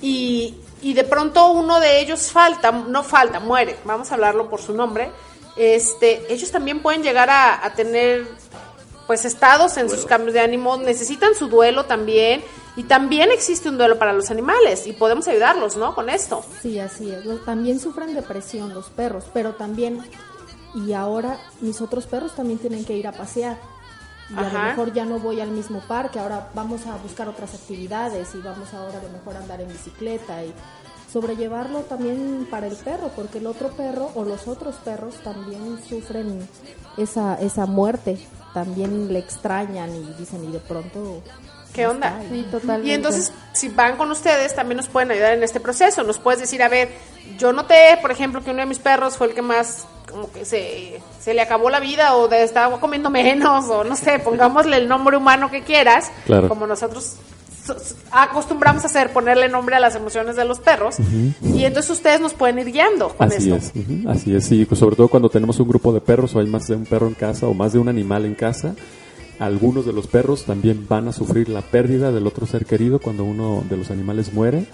Speaker 2: y, y de pronto uno de ellos falta, no falta, muere, vamos a hablarlo por su nombre, este, ellos también pueden llegar a, a tener pues estados en sus cambios de ánimo, necesitan su duelo también y también existe un duelo para los animales y podemos ayudarlos, ¿no? Con esto.
Speaker 5: Sí, así es. También sufren depresión los perros, pero también, y ahora mis otros perros también tienen que ir a pasear. Y a lo mejor ya no voy al mismo parque, ahora vamos a buscar otras actividades y vamos ahora a lo mejor a andar en bicicleta y sobrellevarlo también para el perro, porque el otro perro o los otros perros también sufren esa, esa muerte, también le extrañan y dicen y de pronto...
Speaker 2: ¿Qué
Speaker 5: no
Speaker 2: onda?
Speaker 5: y-
Speaker 3: Sí, totalmente.
Speaker 2: Y entonces, si van con ustedes, también nos pueden ayudar en este proceso. Nos puedes decir, a ver, yo noté, por ejemplo, que uno de mis perros fue el que más, como que se, se le acabó la vida o de, estaba comiendo menos, o no sé, pongámosle el nombre humano que quieras,
Speaker 4: Claro.
Speaker 2: como nosotros so- so- acostumbramos a hacer, ponerle nombre a las emociones de los perros. Y entonces ustedes nos pueden ir guiando con
Speaker 4: Así
Speaker 2: esto.
Speaker 4: es, así es, sí, pues sobre todo cuando tenemos un grupo de perros o hay más de un perro en casa o más de un animal en casa, algunos de los perros también van a sufrir la pérdida del otro ser querido cuando uno de los animales muere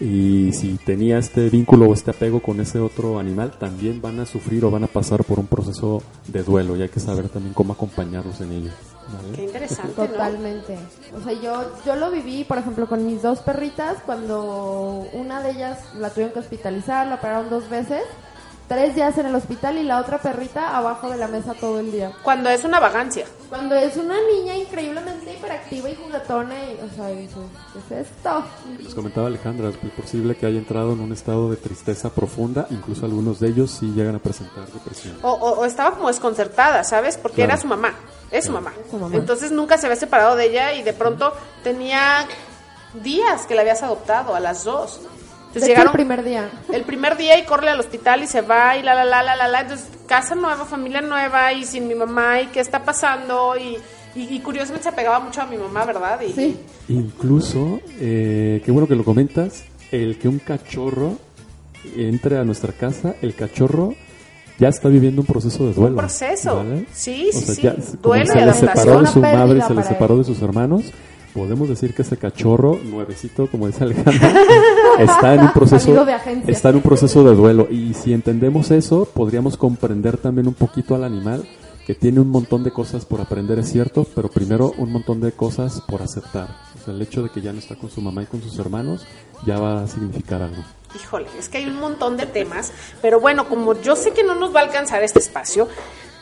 Speaker 4: y si tenía este vínculo o este apego con ese otro animal, también van a sufrir o van a pasar por un proceso de duelo y hay que saber también cómo acompañarlos en ello. ¿vale?
Speaker 2: Qué interesante, ¿no?
Speaker 3: Totalmente. O sea, yo, yo lo viví, por ejemplo, con mis dos perritas, cuando una de ellas la tuvieron que hospitalizar, la operaron dos veces, tres días en el hospital y la otra perrita abajo de la mesa todo el día.
Speaker 2: Cuando es una vagancia.
Speaker 3: Cuando es una niña increíblemente hiperactiva y juguetona, y, o sea, dices, ¿qué es esto?
Speaker 4: Les comentaba Alejandra, es muy posible que haya entrado en un estado de tristeza profunda, incluso algunos de ellos sí llegan a presentar depresión.
Speaker 2: O, o- o estaba como desconcertada, ¿sabes? Porque
Speaker 4: Claro.
Speaker 2: era su mamá, es su mamá.
Speaker 3: su mamá.
Speaker 2: Entonces nunca se había separado de ella y de pronto tenía días que la habías adoptado, a las dos. Entonces llegaron
Speaker 3: el primer día.
Speaker 2: el primer día y corre al hospital y se va y la la la la la la. Entonces, casa nueva, familia nueva y sin mi mamá y qué está pasando y, y, y curiosamente se apegaba mucho a mi mamá, ¿verdad? Y,
Speaker 3: Sí.
Speaker 4: Incluso, eh, qué bueno que lo comentas, el que un cachorro entre a nuestra casa, el cachorro ya está viviendo un proceso de duelo.
Speaker 2: Un proceso.
Speaker 4: ¿vale?
Speaker 2: Sí,
Speaker 4: O
Speaker 2: sí,
Speaker 4: sea,
Speaker 2: sí.
Speaker 4: ya
Speaker 2: Duelo
Speaker 4: se le separó de su madre, se le separó
Speaker 3: él.
Speaker 4: de sus hermanos. Podemos decir que ese cachorro nuevecito, como dice Alejandro, está en un proceso
Speaker 3: de agencia.
Speaker 4: está en un proceso de duelo y si entendemos eso, podríamos comprender también un poquito al animal que tiene un montón de cosas por aprender, es cierto, pero primero un montón de cosas por aceptar. O sea, el hecho de que ya no está con su mamá y con sus hermanos ya va a significar algo.
Speaker 2: Híjole, es que hay un montón de temas, pero bueno, como yo sé que no nos va a alcanzar este espacio,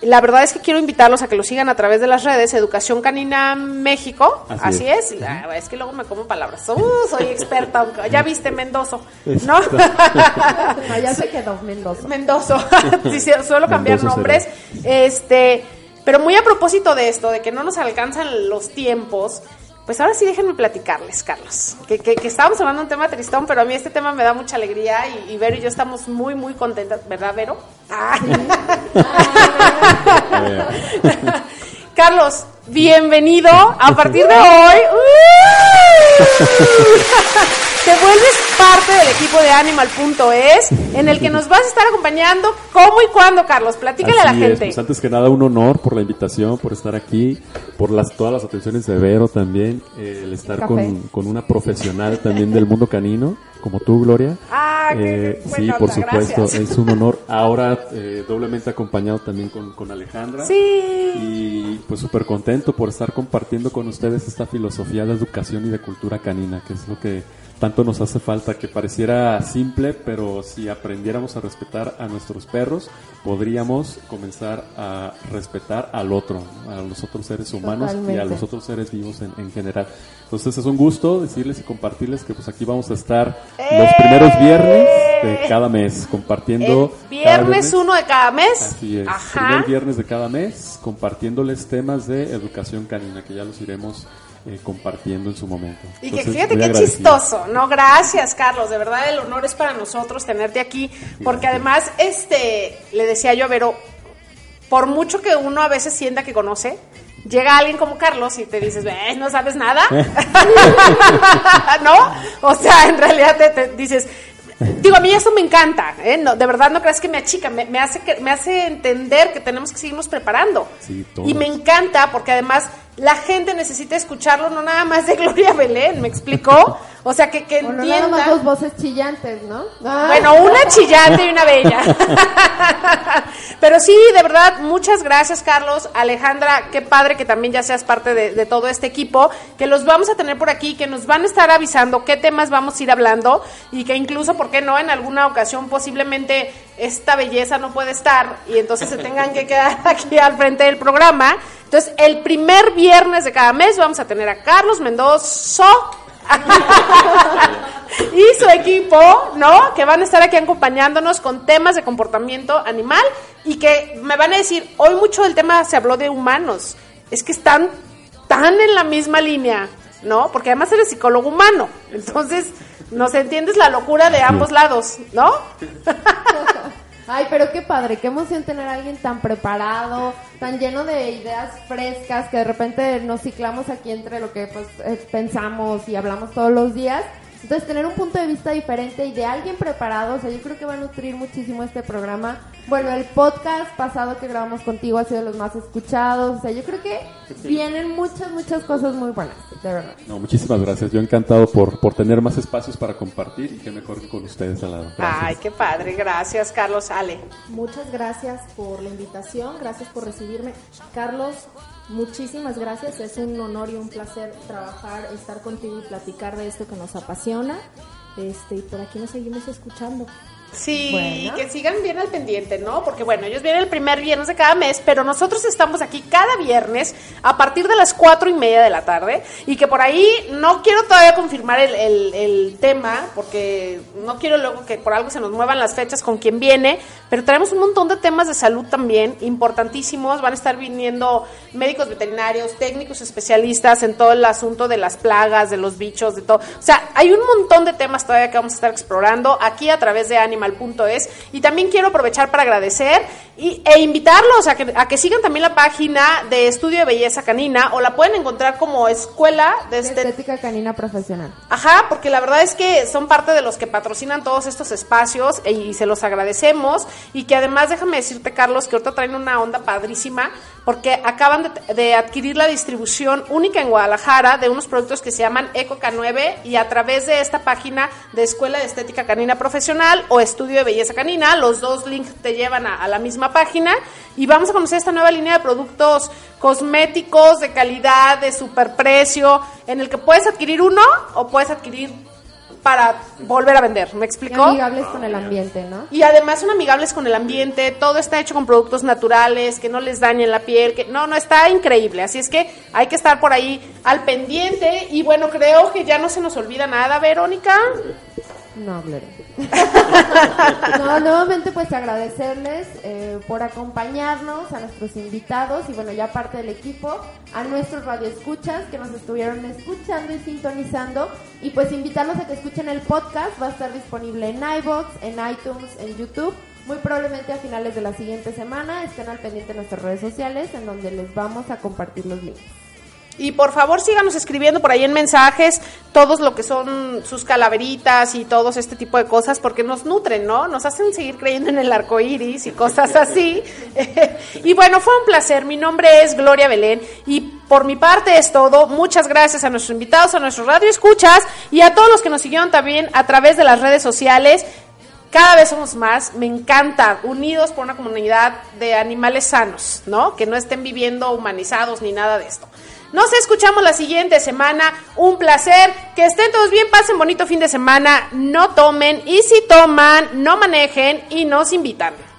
Speaker 2: la verdad es que quiero invitarlos a que lo sigan a través de las redes Educación Canina México, así,
Speaker 4: Así
Speaker 2: es,
Speaker 4: es.
Speaker 2: Es que luego me como palabras, Uh, soy experta, aunque- ya viste Mendozo, ¿no?
Speaker 3: No, ya se quedó Mendoza.
Speaker 2: Mendozo, sí, sí, suelo cambiar
Speaker 4: Mendozo
Speaker 2: nombres, este, pero muy a propósito de esto, de que no nos alcanzan los tiempos, pues ahora sí déjenme platicarles, Carlos, que, que, que estábamos hablando de un tema tristón, pero a mí este tema me da mucha alegría y, y Vero y yo estamos muy, muy contentas, ¿verdad, Vero? Ah. Carlos, bienvenido. A partir de hoy, ¡uh! te vuelves parte del equipo de Animal.es, en el que nos vas a estar acompañando. ¿Cómo y cuándo, Carlos? Platícale a la
Speaker 4: es,
Speaker 2: gente.
Speaker 4: pues antes que nada un honor por la invitación, por estar aquí, por las todas las atenciones de Vero también, eh, el estar con, con una profesional también del mundo canino, como tú, Gloria.
Speaker 2: Ah, qué
Speaker 4: Eh, sí, por
Speaker 2: onda,
Speaker 4: supuesto,
Speaker 2: gracias.
Speaker 4: es un honor. Ahora eh, doblemente acompañado también con, con Alejandra.
Speaker 2: Sí.
Speaker 4: Y pues súper contento por estar compartiendo con ustedes esta filosofía de educación y de cultura canina, que es lo que tanto nos hace falta, que pareciera simple, pero si aprendiéramos a respetar a nuestros perros, podríamos comenzar a respetar al otro, a los otros seres humanos y a los otros seres vivos en, en general. Entonces es un gusto decirles y compartirles que pues aquí vamos a estar los primeros viernes de cada mes compartiendo.
Speaker 2: El viernes uno de cada mes.
Speaker 4: Así es.
Speaker 2: Ajá.
Speaker 4: Primer viernes de cada mes, compartiéndoles temas de educación canina, que ya los iremos eh, compartiendo en su momento.
Speaker 2: Y que
Speaker 4: Entonces,
Speaker 2: fíjate
Speaker 4: muy
Speaker 2: qué chistoso, ¿no? Gracias, Carlos. De verdad, el honor es para nosotros tenerte aquí. Porque además, este, le decía yo a Vero, por mucho que uno a veces sienta que conoce, llega alguien como Carlos y te dices, "Ves, no sabes nada. ¿No? O sea, en realidad te, te dices, digo, a mí eso me encanta, ¿eh? No, de verdad no creas que me achica, me, me hace, que, me hace entender que tenemos que seguirnos preparando.
Speaker 4: Sí,
Speaker 2: y me encanta porque además la gente necesita escucharlo, no nada más de Gloria Belén, ¿me explicó? O sea, que, que
Speaker 3: Bueno, nada más
Speaker 2: entienda.
Speaker 3: dos voces chillantes, ¿no? Ah.
Speaker 2: Bueno, una chillante y una bella. Pero sí, de verdad, muchas gracias, Carlos. Alejandra, qué padre que también ya seas parte de, de todo este equipo, que los vamos a tener por aquí, que nos van a estar avisando qué temas vamos a ir hablando y que incluso, ¿por qué no? En alguna ocasión posiblemente esta belleza no puede estar y entonces se tengan que quedar aquí al frente del programa. Entonces, el primer viernes de cada mes vamos a tener a Carlos Mendoza y su equipo, ¿no? Que van a estar aquí acompañándonos con temas de comportamiento animal y que me van a decir, hoy mucho del tema se habló de humanos, es que están tan en la misma línea, ¿no? Porque además eres psicólogo humano, entonces nos entiendes la locura de ambos lados, ¿no?
Speaker 3: Ay, pero qué padre, qué emoción tener a alguien tan preparado, tan lleno de ideas frescas, que de repente nos ciclamos aquí entre lo que pues eh, pensamos y hablamos todos los días. Entonces, tener un punto de vista diferente y de alguien preparado, o sea, yo creo que va a nutrir muchísimo este programa. Bueno, el podcast pasado que grabamos contigo ha sido de los más escuchados, o sea, yo creo que vienen muchas, muchas cosas muy buenas, de verdad.
Speaker 4: No, muchísimas gracias. Yo encantado por, por tener más espacios para compartir y que mejor que con ustedes al lado. Gracias.
Speaker 2: Ay, qué padre, gracias Carlos Ale.
Speaker 5: Muchas gracias por la invitación, gracias por recibirme. Carlos, muchísimas gracias, es un honor y un placer trabajar, estar contigo y platicar de esto que nos apasiona. Este, y por aquí nos seguimos escuchando.
Speaker 2: Sí,
Speaker 3: Bueno.
Speaker 2: que sigan bien al pendiente, ¿no? Porque bueno, ellos vienen el primer viernes de cada mes, pero nosotros estamos aquí cada viernes a partir de las cuatro y media de la tarde y que por ahí no quiero todavía confirmar el, el- el tema porque no quiero luego que por algo se nos muevan las fechas con quien viene, pero tenemos un montón de temas de salud también importantísimos. Van a estar viniendo médicos veterinarios, técnicos especialistas en todo el asunto de las plagas, de los bichos, de todo. O sea, hay un montón de temas todavía que vamos a estar explorando aquí a través de animal.es. Y también quiero aprovechar para agradecer y, e invitarlos a que, a que sigan también la página de Estudio de Belleza Canina o la pueden encontrar como Escuela de
Speaker 3: Estética. Canina profesional.
Speaker 2: Ajá, porque la verdad es que son parte de los que patrocinan todos estos espacios e- y se los agradecemos. Y que además, déjame decirte, Carlos, que ahorita traen una onda padrísima porque acaban de, de adquirir la distribución única en Guadalajara de unos productos que se llaman Eco K9 y a través de esta página de Escuela de Estética Canina Profesional o Estudio de Belleza Canina, los dos links te llevan a, a la misma página y vamos a conocer esta nueva línea de productos cosméticos de calidad, de superprecio, en el que puedes adquirir uno o puedes adquirir para volver a vender. ¿Me
Speaker 3: Y
Speaker 2: explicó?
Speaker 3: amigables con el ambiente, ¿no?
Speaker 2: Y además son amigables con el ambiente, todo está hecho con productos naturales, que no les dañen la piel, que no, no, está increíble. Así es que hay que estar por ahí al pendiente. Y bueno, creo que ya no se nos olvida nada, Verónica.
Speaker 3: No, Gloria. no, nuevamente pues agradecerles eh, por acompañarnos, a nuestros invitados y bueno, ya parte del equipo, a nuestros radioescuchas que nos estuvieron escuchando y sintonizando y pues invitarlos a que escuchen el podcast, va a estar disponible en iVoox, en iTunes, en YouTube. Muy probablemente a finales de la siguiente semana estén al pendiente de nuestras redes sociales en donde les vamos a compartir los links.
Speaker 2: Y por favor síganos escribiendo por ahí en mensajes todos lo que son sus calaveritas y todos este tipo de cosas porque nos nutren, ¿no? Nos hacen seguir creyendo en el arco iris y cosas así. y bueno, fue un placer. Mi nombre es Gloria Belén y por mi parte es todo. Muchas gracias a nuestros invitados, a nuestros radioescuchas y a todos los que nos siguieron también a través de las redes sociales. Cada vez somos más, me encanta, unidos por una comunidad de animales sanos, ¿no? Que no estén viviendo humanizados ni nada de esto. Nos escuchamos la siguiente semana. Un placer. Que estén todos bien. Pasen bonito fin de semana. No tomen. Y si toman, no manejen y nos invitan.